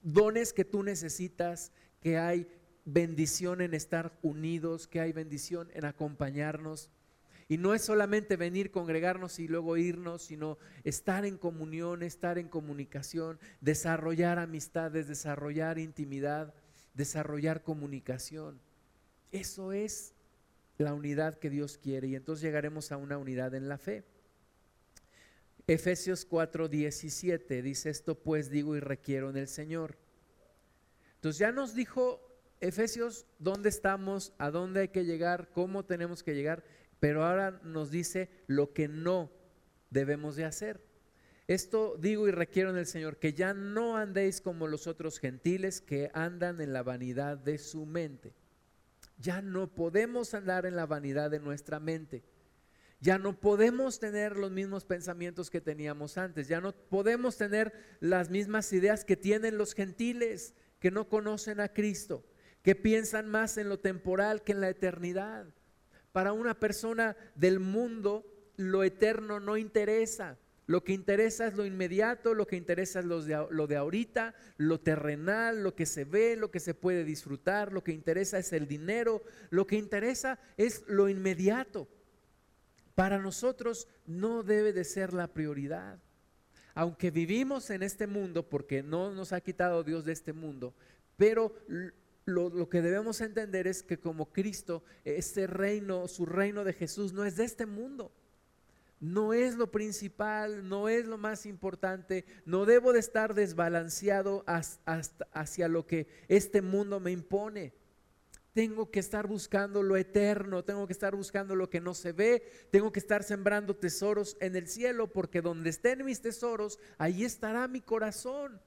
Speaker 1: dones que tú necesitas, que hay bendición en estar unidos, que hay bendición en acompañarnos. Y no es solamente venir, congregarnos y luego irnos, sino estar en comunión, estar en comunicación, desarrollar amistades, desarrollar intimidad, desarrollar comunicación. Eso es la unidad que Dios quiere y entonces llegaremos a una unidad en la fe. Efesios 4:17 dice esto pues digo y requiero en el Señor. Entonces ya nos dijo Efesios dónde estamos, a dónde hay que llegar, cómo tenemos que llegar. Pero ahora nos dice lo que no debemos de hacer. Esto digo y requiero en el Señor, que ya no andéis como los otros gentiles que andan en la vanidad de su mente. Ya no podemos andar en la vanidad de nuestra mente. Ya no podemos tener los mismos pensamientos que teníamos antes. Ya no podemos tener las mismas ideas que tienen los gentiles que no conocen a Cristo, que piensan más en lo temporal que en la eternidad. Para una persona del mundo, lo eterno no interesa. Lo que interesa es lo inmediato, lo que interesa es lo de, ahorita, lo terrenal, lo que se ve, lo que se puede disfrutar, lo que interesa es el dinero, lo que interesa es lo inmediato. Para nosotros no debe de ser la prioridad. Aunque vivimos en este mundo, porque no nos ha quitado Dios de este mundo, pero lo, que debemos entender es que como Cristo, este reino, su reino de Jesús no es de este mundo. No es lo principal, no es lo más importante, no debo de estar desbalanceado hacia lo que este mundo me impone. tengo que estar buscando lo eterno, tengo que estar buscando lo que no se ve, tengo que estar sembrando tesoros en el cielo, porque donde estén mis tesoros, ahí estará mi corazón.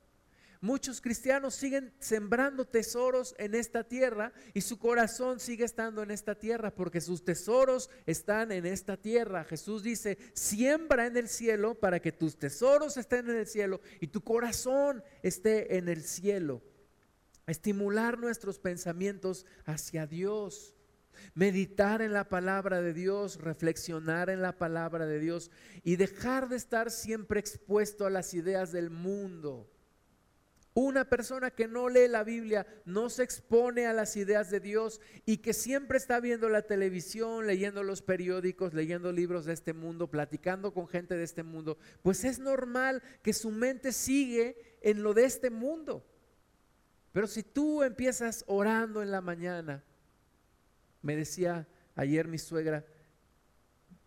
Speaker 1: Muchos cristianos siguen sembrando tesoros en esta tierra y su corazón sigue estando en esta tierra porque sus tesoros están en esta tierra. Jesús dice, siembra en el cielo para que tus tesoros estén en el cielo y tu corazón esté en el cielo. Estimular nuestros pensamientos hacia Dios. Meditar en la palabra de Dios, reflexionar en la palabra de Dios y dejar de estar siempre expuesto a las ideas del mundo una persona que no lee la Biblia, no se expone a las ideas de Dios y que siempre está viendo la televisión, leyendo los periódicos, leyendo libros de este mundo, platicando con gente de este mundo, pues es normal que su mente sigue en lo de este mundo. Pero si tú empiezas orando en la mañana, me decía ayer mi suegra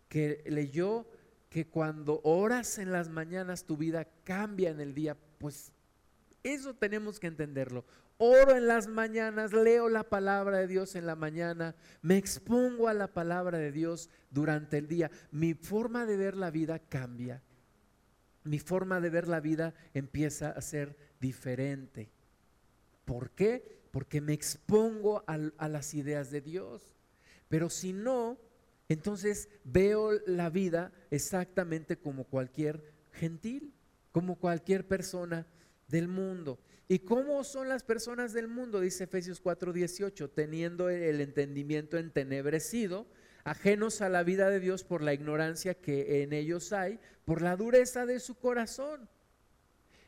Speaker 1: que leyó que cuando oras en las mañanas tu vida cambia en el día, pues eso tenemos que entenderlo. Oro en las mañanas, leo la palabra de Dios en la mañana, me expongo a la palabra de Dios durante el día. Mi forma de ver la vida cambia. Mi forma de ver la vida empieza a ser diferente. ¿Por qué? Porque me expongo a, a las ideas de Dios. Pero si no, entonces veo la vida exactamente como cualquier gentil, como cualquier persona del mundo. ¿Y cómo son las personas del mundo? Dice Efesios 4:18, teniendo el entendimiento entenebrecido, ajenos a la vida de Dios por la ignorancia que en ellos hay, por la dureza de su corazón.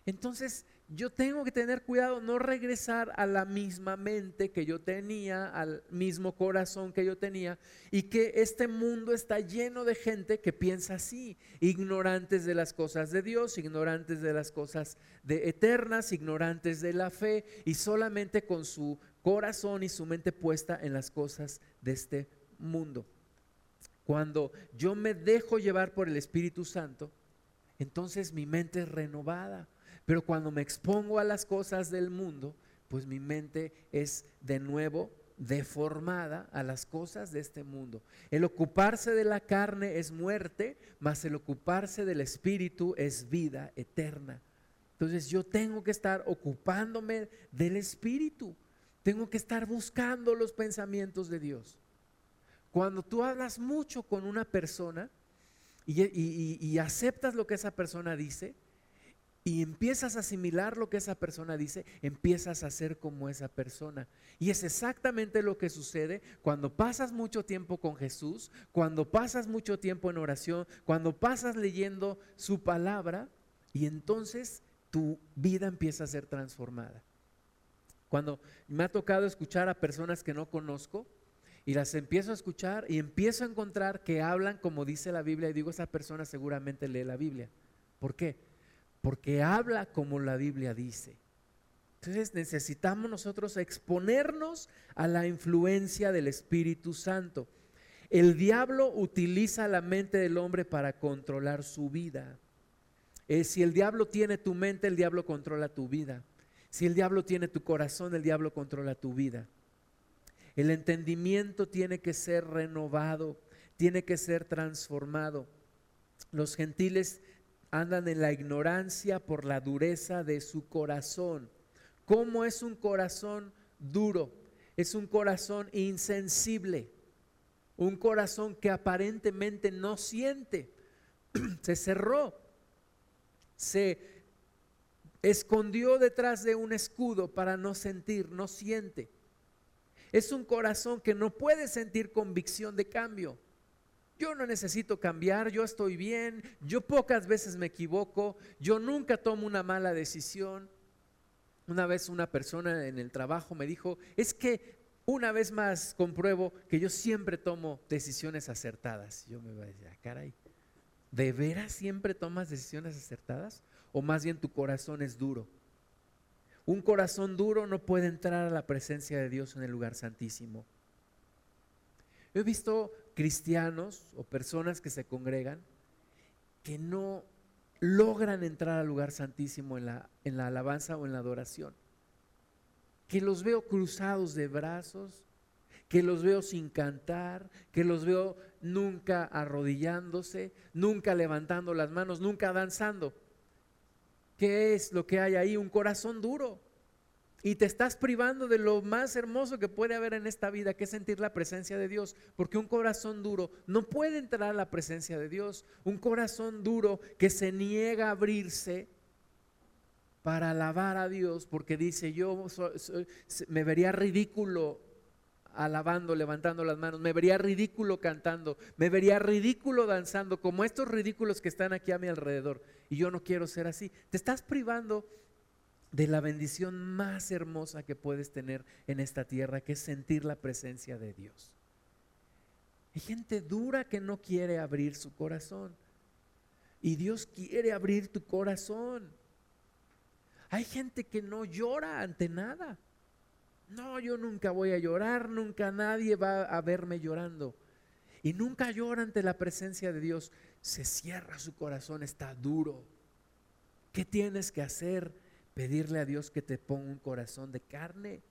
Speaker 1: Entonces, yo tengo que tener cuidado, no regresar a la misma mente que yo tenía, al mismo corazón que yo tenía, y que este mundo está lleno de gente que piensa así, ignorantes de las cosas de Dios, ignorantes de las cosas de eternas, ignorantes de la fe, y solamente con su corazón y su mente puesta en las cosas de este mundo. Cuando yo me dejo llevar por el Espíritu Santo, entonces mi mente es renovada pero cuando me expongo a las cosas del mundo, pues mi mente es de nuevo deformada a las cosas de este mundo. El ocuparse de la carne es muerte, mas el ocuparse del espíritu es vida eterna. Entonces yo tengo que estar ocupándome del espíritu. Tengo que estar buscando los pensamientos de Dios. Cuando tú hablas mucho con una persona y, y aceptas lo que esa persona dice, y empiezas a asimilar lo que esa persona dice, empiezas a ser como esa persona. Y es exactamente lo que sucede cuando pasas mucho tiempo con Jesús, cuando pasas mucho tiempo en oración, cuando pasas leyendo su palabra y entonces tu vida empieza a ser transformada. Cuando me ha tocado escuchar a personas que no conozco y las empiezo a escuchar y empiezo a encontrar que hablan como dice la Biblia y digo, esa persona seguramente lee la Biblia. ¿Por qué? Porque habla como la Biblia dice. Entonces necesitamos nosotros exponernos a la influencia del Espíritu Santo. El diablo utiliza la mente del hombre para controlar su vida. Eh, si el diablo tiene tu mente, el diablo controla tu vida. Si el diablo tiene tu corazón, el diablo controla tu vida. El entendimiento tiene que ser renovado, tiene que ser transformado. Los gentiles andan en la ignorancia por la dureza de su corazón. ¿Cómo es un corazón duro? Es un corazón insensible, un corazón que aparentemente no siente. Se cerró, se escondió detrás de un escudo para no sentir, no siente. Es un corazón que no puede sentir convicción de cambio. Yo no necesito cambiar, yo estoy bien, yo pocas veces me equivoco, yo nunca tomo una mala decisión. Una vez una persona en el trabajo me dijo, es que una vez más compruebo que yo siempre tomo decisiones acertadas. Yo me voy a decir, ah, caray, ¿de veras siempre tomas decisiones acertadas? ¿O más bien tu corazón es duro? Un corazón duro no puede entrar a la presencia de Dios en el lugar santísimo. He visto cristianos o personas que se congregan que no logran entrar al lugar santísimo en la, en la alabanza o en la adoración. Que los veo cruzados de brazos, que los veo sin cantar, que los veo nunca arrodillándose, nunca levantando las manos, nunca danzando. ¿Qué es lo que hay ahí? Un corazón duro. Y te estás privando de lo más hermoso que puede haber en esta vida, que es sentir la presencia de Dios. Porque un corazón duro no puede entrar a la presencia de Dios. Un corazón duro que se niega a abrirse para alabar a Dios, porque dice, yo me vería ridículo alabando, levantando las manos, me vería ridículo cantando, me vería ridículo danzando, como estos ridículos que están aquí a mi alrededor. Y yo no quiero ser así. Te estás privando de la bendición más hermosa que puedes tener en esta tierra, que es sentir la presencia de Dios. Hay gente dura que no quiere abrir su corazón. Y Dios quiere abrir tu corazón. Hay gente que no llora ante nada. No, yo nunca voy a llorar, nunca nadie va a verme llorando. Y nunca llora ante la presencia de Dios. Se cierra su corazón, está duro. ¿Qué tienes que hacer? Pedirle a Dios que te ponga un corazón de carne,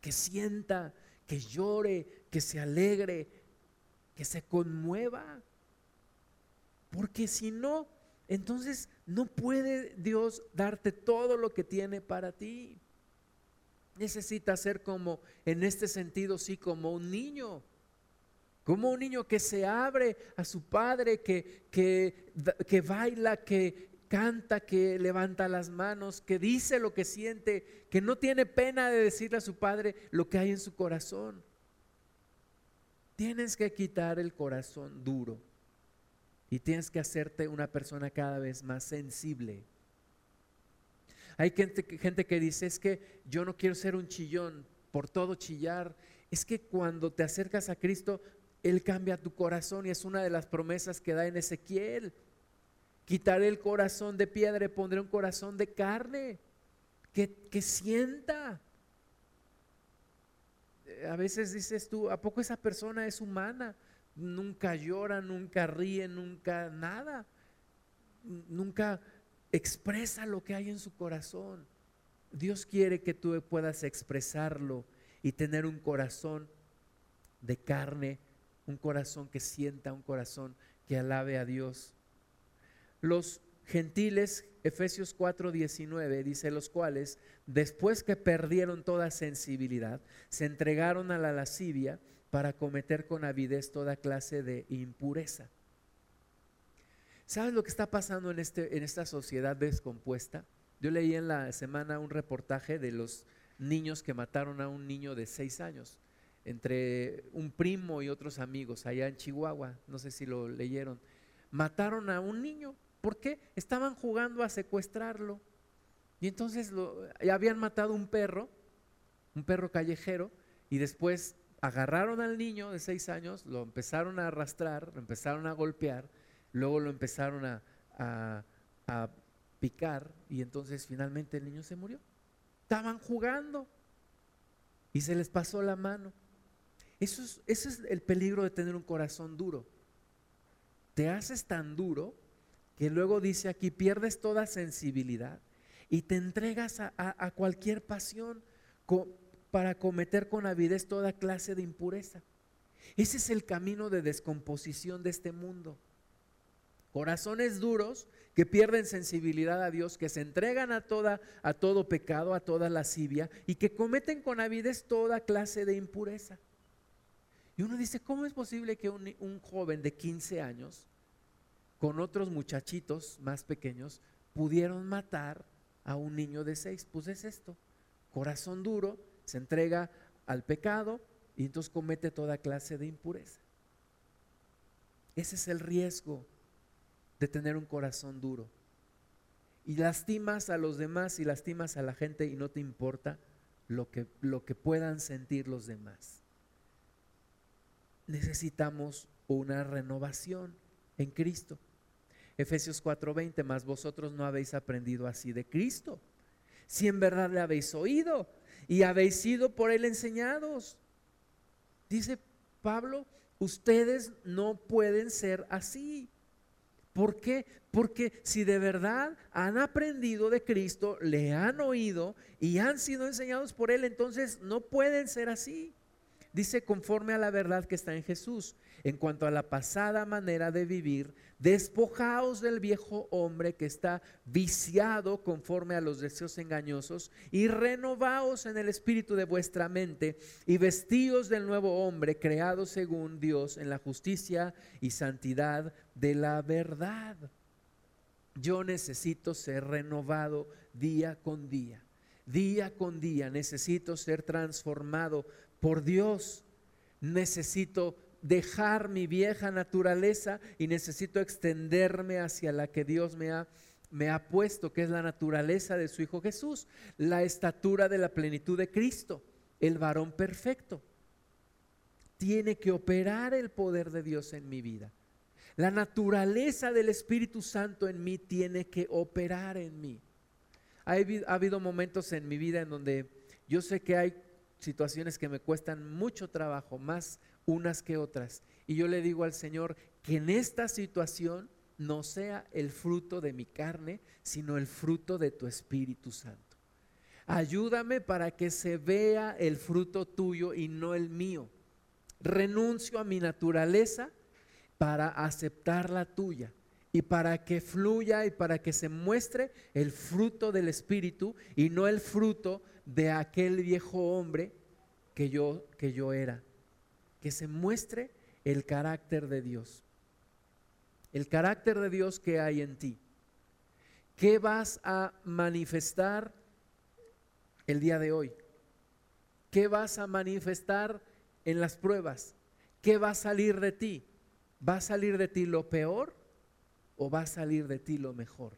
Speaker 1: que sienta, que llore, que se alegre, que se conmueva. Porque si no, entonces no puede Dios darte todo lo que tiene para ti. Necesita ser como, en este sentido, sí, como un niño. Como un niño que se abre a su padre, que, que, que baila, que, canta, que levanta las manos, que dice lo que siente, que no tiene pena de decirle a su padre lo que hay en su corazón. Tienes que quitar el corazón duro y tienes que hacerte una persona cada vez más sensible. Hay gente, gente que dice, es que yo no quiero ser un chillón, por todo chillar. Es que cuando te acercas a Cristo, Él cambia tu corazón y es una de las promesas que da en Ezequiel. Quitaré el corazón de piedra y pondré un corazón de carne que, que sienta. A veces dices tú, ¿a poco esa persona es humana? Nunca llora, nunca ríe, nunca nada. Nunca expresa lo que hay en su corazón. Dios quiere que tú puedas expresarlo y tener un corazón de carne, un corazón que sienta, un corazón que alabe a Dios. Los gentiles, Efesios 4:19, dice los cuales, después que perdieron toda sensibilidad, se entregaron a la lascivia para cometer con avidez toda clase de impureza. ¿Sabes lo que está pasando en, este, en esta sociedad descompuesta? Yo leí en la semana un reportaje de los niños que mataron a un niño de seis años, entre un primo y otros amigos allá en Chihuahua, no sé si lo leyeron. Mataron a un niño ¿Por qué? Estaban jugando a secuestrarlo. Y entonces lo, habían matado un perro, un perro callejero, y después agarraron al niño de seis años, lo empezaron a arrastrar, lo empezaron a golpear, luego lo empezaron a, picar, y entonces finalmente el niño se murió. Estaban jugando y se les pasó la mano. Eso es, es el peligro de tener un corazón duro. Te haces tan duro que luego dice aquí, pierdes toda sensibilidad y te entregas a, cualquier pasión para cometer con avidez toda clase de impureza. Ese es el camino de descomposición de este mundo. Corazones duros que pierden sensibilidad a Dios, que se entregan a toda a todo pecado, a toda lascivia y que cometen con avidez toda clase de impureza. Y uno dice, ¿cómo es posible que un, un joven de 15 años con otros muchachitos más pequeños, pudieron matar a un niño de seis. Pues es esto, corazón duro, se entrega al pecado y entonces comete toda clase de impureza. Ese es el riesgo de tener un corazón duro. Y lastimas a los demás y lastimas a la gente y no te importa lo que, lo que puedan sentir los demás. Necesitamos una renovación en Cristo. Efesios 4:20, más vosotros no habéis aprendido así de Cristo, si en verdad le habéis oído y habéis sido por él enseñados. Dice Pablo, ustedes no pueden ser así. ¿Por qué? Porque si de verdad han aprendido de Cristo, le han oído y han sido enseñados por Él, entonces no pueden ser así. Dice conforme a la verdad que está en Jesús. En cuanto a la pasada manera de vivir, despojaos del viejo hombre que está viciado conforme a los deseos engañosos y renovaos en el espíritu de vuestra mente y vestíos del nuevo hombre creado según Dios en la justicia y santidad de la verdad. Yo necesito ser renovado día con día. Día con día necesito ser transformado por Dios. Necesito dejar mi vieja naturaleza y necesito extenderme hacia la que Dios me ha, me ha puesto, que es la naturaleza de su Hijo Jesús, la estatura de la plenitud de Cristo, el varón perfecto. Tiene que operar el poder de Dios en mi vida. La naturaleza del Espíritu Santo en mí tiene que operar en mí. Ha habido momentos en mi vida en donde yo sé que hay situaciones que me cuestan mucho trabajo, más unas que otras. Y yo le digo al Señor que en esta situación no sea el fruto de mi carne, sino el fruto de tu Espíritu Santo. Ayúdame para que se vea el fruto tuyo y no el mío. Renuncio a mi naturaleza para aceptar la tuya y para que fluya y para que se muestre el fruto del Espíritu y no el fruto de aquel viejo hombre que yo, que yo era que se muestre el carácter de Dios. El carácter de Dios que hay en ti. ¿Qué vas a manifestar el día de hoy? ¿Qué vas a manifestar en las pruebas? ¿Qué va a salir de ti? ¿Va a salir de ti lo peor o va a salir de ti lo mejor?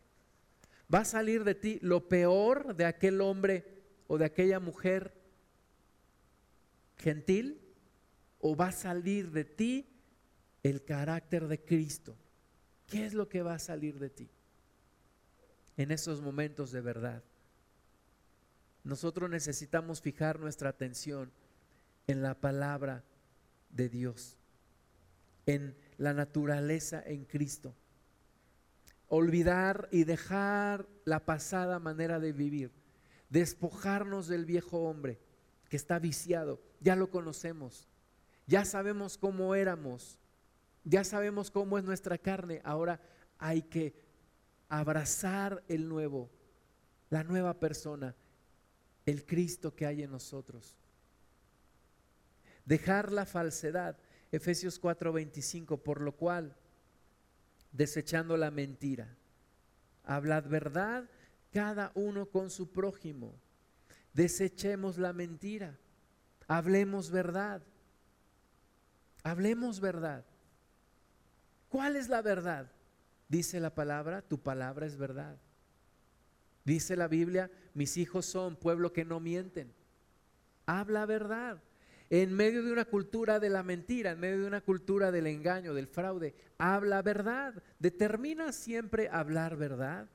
Speaker 1: ¿Va a salir de ti lo peor de aquel hombre o de aquella mujer gentil o va a salir de ti el carácter de Cristo? ¿Qué es lo que va a salir de ti en esos momentos de verdad? Nosotros necesitamos fijar nuestra atención en la palabra de Dios, en la naturaleza en Cristo. Olvidar y dejar la pasada manera de vivir, despojarnos del viejo hombre que está viciado, ya lo conocemos, ya sabemos cómo éramos, ya sabemos cómo es nuestra carne, ahora hay que abrazar el nuevo, la nueva persona, el Cristo que hay en nosotros. Dejar la falsedad, Efesios 4:25, por lo cual, desechando la mentira, hablad verdad cada uno con su prójimo. Desechemos la mentira, hablemos verdad. Hablemos verdad. ¿Cuál es la verdad? Dice la palabra, tu palabra es verdad. Dice la Biblia, mis hijos son pueblo que no mienten. Habla verdad. En medio de una cultura de la mentira, en medio de una cultura del engaño, del fraude, habla verdad. Determina siempre hablar verdad.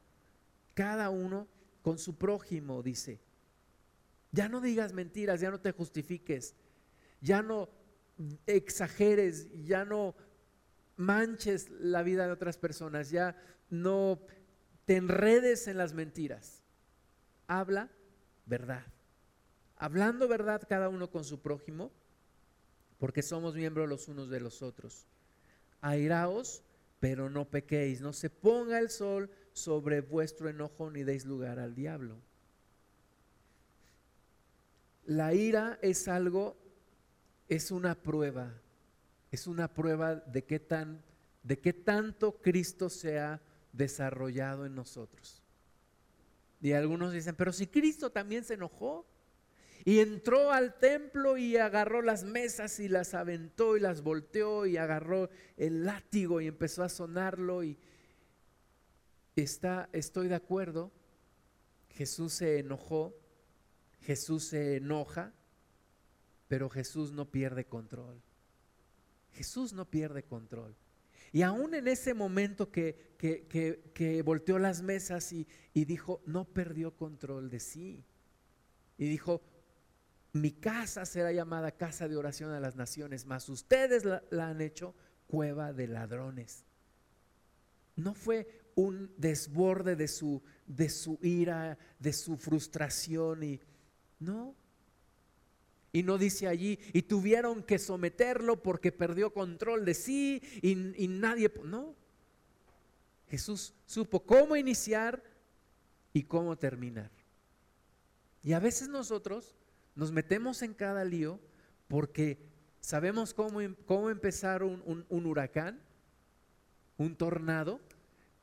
Speaker 1: Cada uno con su prójimo, dice. Ya no digas mentiras, ya no te justifiques. Ya no exageres, ya no manches la vida de otras personas, ya no te enredes en las mentiras. Habla verdad. Hablando verdad cada uno con su prójimo, porque somos miembros los unos de los otros. Airaos, pero no pequéis, no se ponga el sol sobre vuestro enojo ni deis lugar al diablo. La ira es algo es una prueba, es una prueba de qué tan de qué tanto Cristo se ha desarrollado en nosotros. Y algunos dicen, pero si Cristo también se enojó y entró al templo y agarró las mesas y las aventó y las volteó y agarró el látigo y empezó a sonarlo y está estoy de acuerdo. Jesús se enojó, Jesús se enoja, pero Jesús no pierde control. Jesús no pierde control. Y aún en ese momento que, que, volteó las mesas y, dijo, no perdió control de sí. Y dijo, mi casa será llamada casa de oración a las naciones, mas ustedes la, la han hecho cueva de ladrones. No fue un desborde de su, de su ira, de su frustración y no, y no dice allí, y tuvieron que someterlo porque perdió control de sí y, nadie, no. Jesús supo cómo iniciar y cómo terminar. Y a veces nosotros nos metemos en cada lío porque sabemos cómo, em, cómo empezar un, un huracán, un tornado,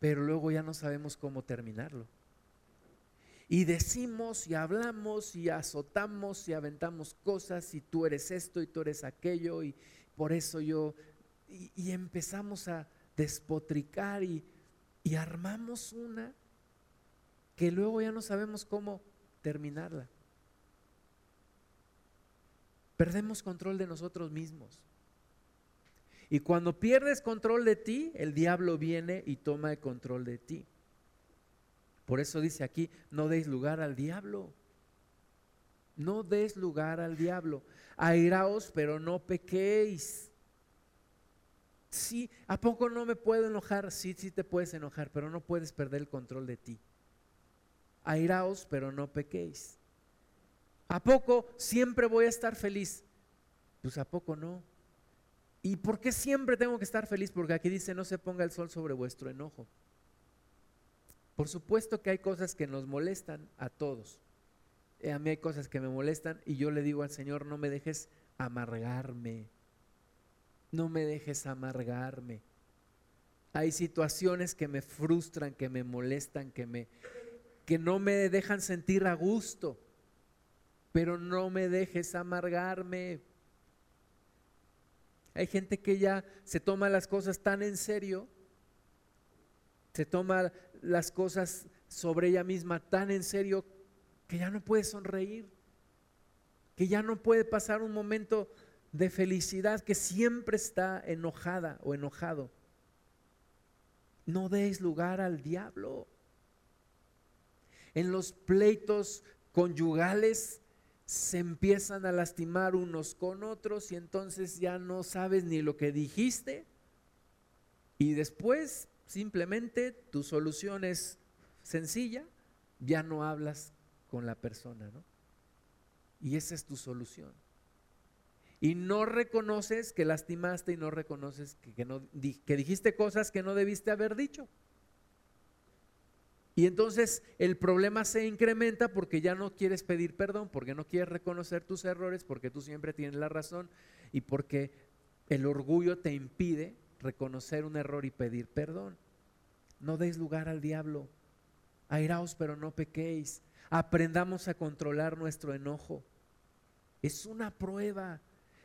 Speaker 1: pero luego ya no sabemos cómo terminarlo. Y decimos y hablamos y azotamos y aventamos cosas y tú eres esto y tú eres aquello y por eso yo... Y, empezamos a despotricar y, armamos una que luego ya no sabemos cómo terminarla. Perdemos control de nosotros mismos. Y cuando pierdes control de ti, el diablo viene y toma el control de ti. Por eso dice aquí, no deis lugar al diablo. No des lugar al diablo. Airaos, pero no pequéis. Sí, ¿a poco no me puedo enojar? Sí, sí te puedes enojar, pero no puedes perder el control de ti. Airaos, pero no pequéis. ¿A poco siempre voy a estar feliz? Pues a poco no. ¿Y por qué siempre tengo que estar feliz? Porque aquí dice, no se ponga el sol sobre vuestro enojo. Por supuesto que hay cosas que nos molestan a todos. Eh, a mí hay cosas que me molestan y yo le digo al Señor, no me dejes amargarme. No me dejes amargarme. Hay situaciones que me frustran, que me molestan, que me que no me dejan sentir a gusto. Pero no me dejes amargarme. Hay gente que ya se toma las cosas tan en serio, se toma las cosas sobre ella misma tan en serio que ya no puede sonreír, que ya no puede pasar un momento de felicidad, que siempre está enojada o enojado. No deis lugar al diablo. En los pleitos conyugales se empiezan a lastimar unos con otros y entonces ya no sabes ni lo que dijiste y después simplemente tu solución es sencilla, ya no hablas con la persona, ¿no? Y esa es tu solución. Y no reconoces que lastimaste y no reconoces que, que dijiste cosas que no debiste haber dicho. Y entonces el problema se incrementa porque ya no quieres pedir perdón, porque no quieres reconocer tus errores, porque tú siempre tienes la razón y porque el orgullo te impide reconocer un error y pedir perdón. No deis lugar al diablo. Airaos, pero no pequéis. Aprendamos a controlar nuestro enojo. Es una prueba.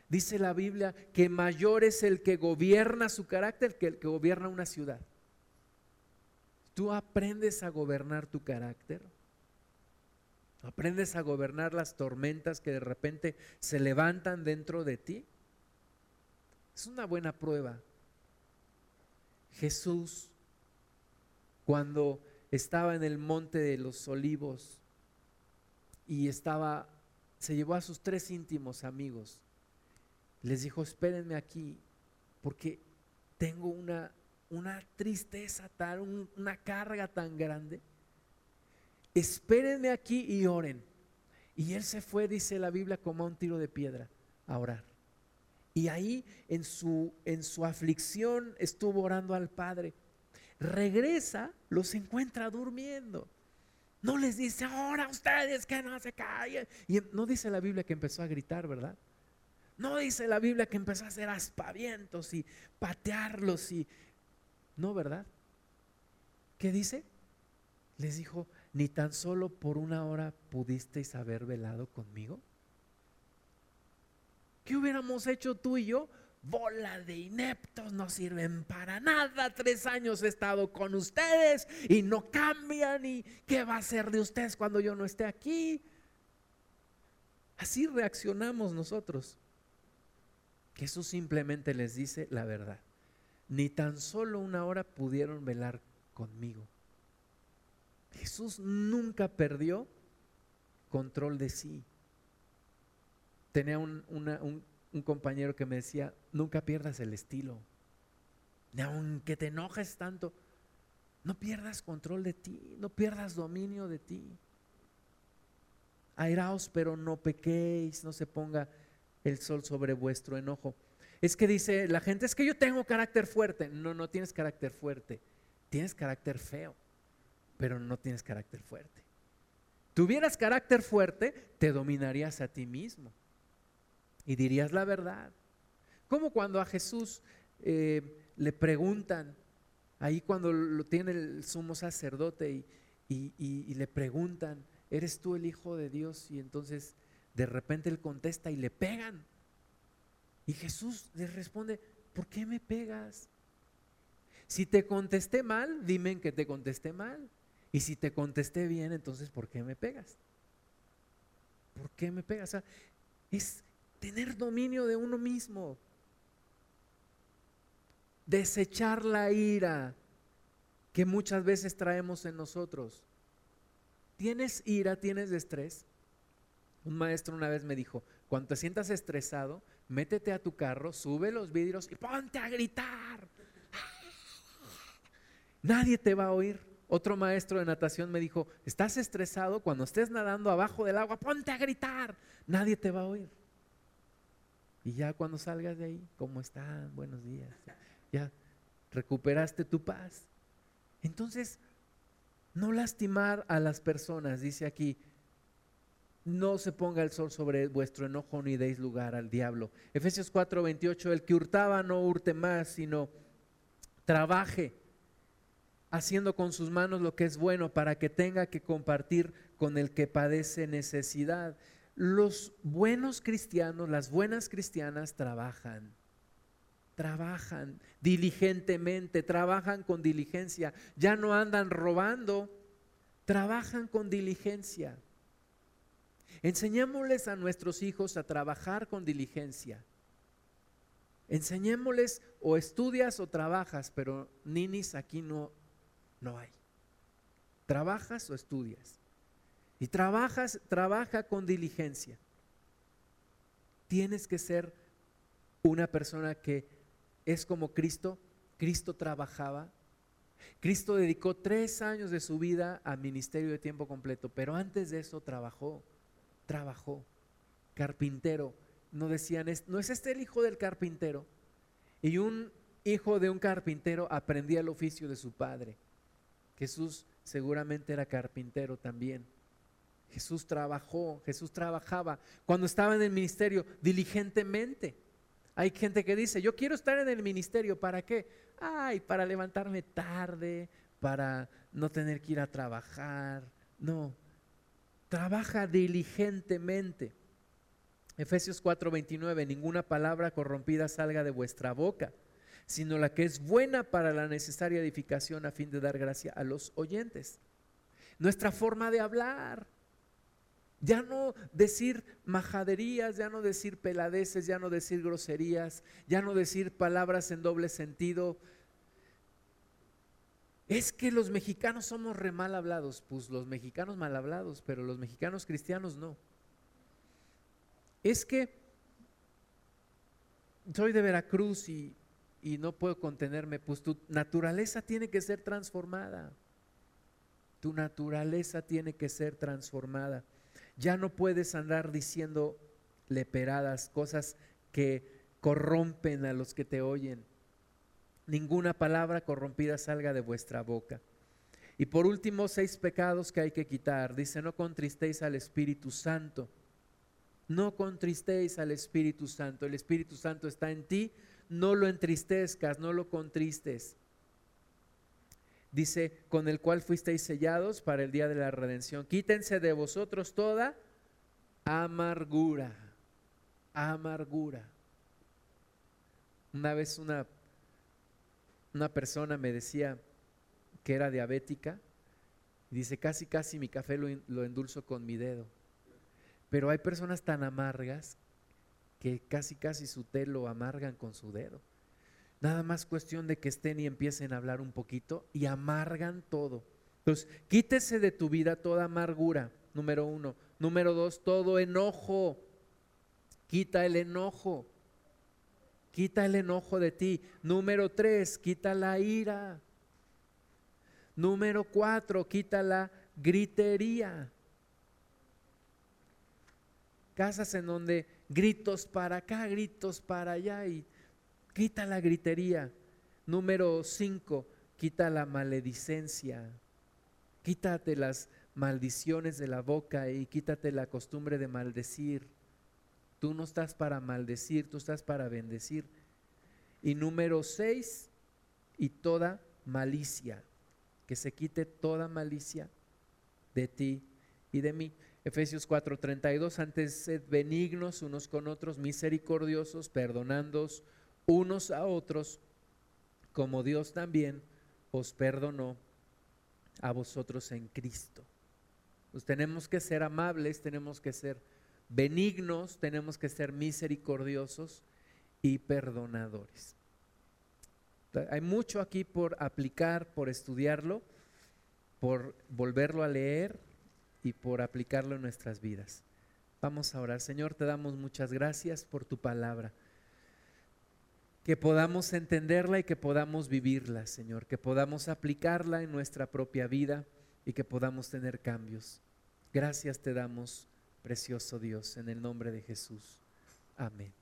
Speaker 1: Dice la Biblia que mayor es el que gobierna su carácter que el que gobierna una ciudad. Tú aprendes a gobernar tu carácter. Aprendes a gobernar las tormentas que de repente se levantan dentro de ti. Es una buena prueba. Jesús, cuando estaba en el monte de los olivos y estaba, se llevó a sus tres íntimos amigos, les dijo, espérenme aquí, porque tengo una una tristeza tal, una carga tan grande. Espérenme aquí y oren. Y él se fue, dice la Biblia, como a un tiro de piedra a orar. Y ahí en su, en su aflicción estuvo orando al Padre. Regresa, los encuentra durmiendo. No les dice, ahora ustedes que no se callen. Y no dice la Biblia que empezó a gritar, ¿verdad? No dice la Biblia que empezó a hacer aspavientos y patearlos y no, ¿verdad? ¿Qué dice? Les dijo, ni tan solo por una hora pudisteis haber velado conmigo. ¿Qué hubiéramos hecho tú y yo? Bola de ineptos, no sirven para nada. Tres años he estado con ustedes y no cambian. ¿Y qué va a ser de ustedes cuando yo no esté aquí? Así reaccionamos nosotros. Jesús simplemente les dice la verdad ni tan solo una hora pudieron velar conmigo. Jesús nunca perdió control de sí. Tenía un, compañero que me decía, nunca pierdas el estilo. Ni aunque te enojes tanto, no pierdas control de ti, no pierdas dominio de ti. Airaos, pero no pequéis, no se ponga el sol sobre vuestro enojo. Es que dice la gente, es que yo tengo carácter fuerte. No, no tienes carácter fuerte. Tienes carácter feo, pero no tienes carácter fuerte. Tuvieras carácter fuerte, te dominarías a ti mismo y dirías la verdad. Como cuando a Jesús eh, le preguntan, ahí cuando lo tiene el sumo sacerdote y le preguntan, ¿eres tú el Hijo de Dios? Y entonces de repente él contesta y le pegan. Y Jesús le responde, ¿por qué me pegas? Si te contesté mal, dime en que te contesté mal. Y si te contesté bien, entonces ¿por qué me pegas? ¿Por qué me pegas? es tener dominio de uno mismo. Desechar la ira que muchas veces traemos en nosotros. ¿Tienes ira? ¿Tienes estrés? Un maestro una vez me dijo, cuando te sientas estresado, métete a tu carro, sube los vidrios y ponte a gritar. Nadie te va a oír. Otro maestro de natación me dijo, estás estresado, cuando estés nadando abajo del agua, ponte a gritar. Nadie te va a oír. Y ya cuando salgas de ahí, ¿cómo están? Buenos días. Ya recuperaste tu paz. Entonces, no lastimar a las personas, dice aquí, no se ponga el sol sobre vuestro enojo ni deis lugar al diablo. Efesios 4:28, el que hurtaba no hurte más, sino trabaje haciendo con sus manos lo que es bueno para que tenga que compartir con el que padece necesidad. Los buenos cristianos, las buenas cristianas trabajan, trabajan diligentemente, trabajan con diligencia, ya no andan robando, trabajan con diligencia. Enseñémosles a nuestros hijos a trabajar con diligencia. Enseñémosles o estudias o trabajas, pero ninis aquí no, no hay. Trabajas o estudias. Y trabajas, trabaja con diligencia. Tienes que ser una persona que es como Cristo. Cristo trabajaba. Cristo dedicó tres años de su vida a ministerio de tiempo completo, pero antes de eso trabajó trabajó, carpintero. No decían, ¿no es este el hijo del carpintero? Y un hijo de un carpintero aprendía el oficio de su padre. Jesús seguramente era carpintero también. Jesús trabajó, Jesús trabajaba cuando estaba en el ministerio diligentemente. Hay gente que dice, yo quiero estar en el ministerio, ¿para qué? Ay, para levantarme tarde, para no tener que ir a trabajar. No, trabaja diligentemente. Efesios 4:29, ninguna palabra corrompida salga de vuestra boca, sino la que es buena para la necesaria edificación a fin de dar gracia a los oyentes. Nuestra forma de hablar, ya no decir majaderías, ya no decir peladeces, ya no decir groserías, ya no decir palabras en doble sentido, es que los mexicanos somos re mal hablados. Pues los mexicanos mal hablados, pero los mexicanos cristianos no. Es que soy de Veracruz y, y no puedo contenerme. Pues tu naturaleza tiene que ser transformada. Tu naturaleza tiene que ser transformada. Ya no puedes andar diciendo leperadas, cosas que corrompen a los que te oyen ninguna palabra corrompida salga de vuestra boca. Y por último, seis pecados que hay que quitar. Dice, no contristéis al Espíritu Santo. No contristéis al Espíritu Santo. El Espíritu Santo está en ti. No lo entristezcas, no lo contristes. Dice, con el cual fuisteis sellados para el día de la redención. Quítense de vosotros toda amargura. Amargura. Una vez una una persona me decía que era diabética y dice, casi, casi mi café lo, endulzo con mi dedo. Pero hay personas tan amargas que casi, casi su té lo amargan con su dedo. Nada más cuestión de que estén y empiecen a hablar un poquito y amargan todo. Entonces, quítese de tu vida toda amargura, número uno. Número dos, todo enojo. Quita el enojo. Quita el enojo de ti. Número tres, quita la ira. Número cuatro, quita la gritería. Casas en donde gritos para acá, gritos para allá y quita la gritería. Número cinco, quita la maledicencia. Quítate las maldiciones de la boca y quítate la costumbre de maldecir. Tú no estás para maldecir, tú estás para bendecir. Y número seis, y toda malicia, que se quite toda malicia de ti y de mí. Efesios 4:32, antes sed benignos unos con otros, misericordiosos, perdonándoos unos a otros, como Dios también os perdonó a vosotros en Cristo. Pues tenemos que ser amables, tenemos que ser benignos, tenemos que ser misericordiosos y perdonadores. Hay mucho aquí por aplicar, por estudiarlo, por volverlo a leer y por aplicarlo en nuestras vidas. Vamos a orar. Señor, te damos muchas gracias por tu palabra. Que podamos entenderla y que podamos vivirla, Señor. Que podamos aplicarla en nuestra propia vida y que podamos tener cambios. Gracias te damos, precioso Dios, en el nombre de Jesús. Amén.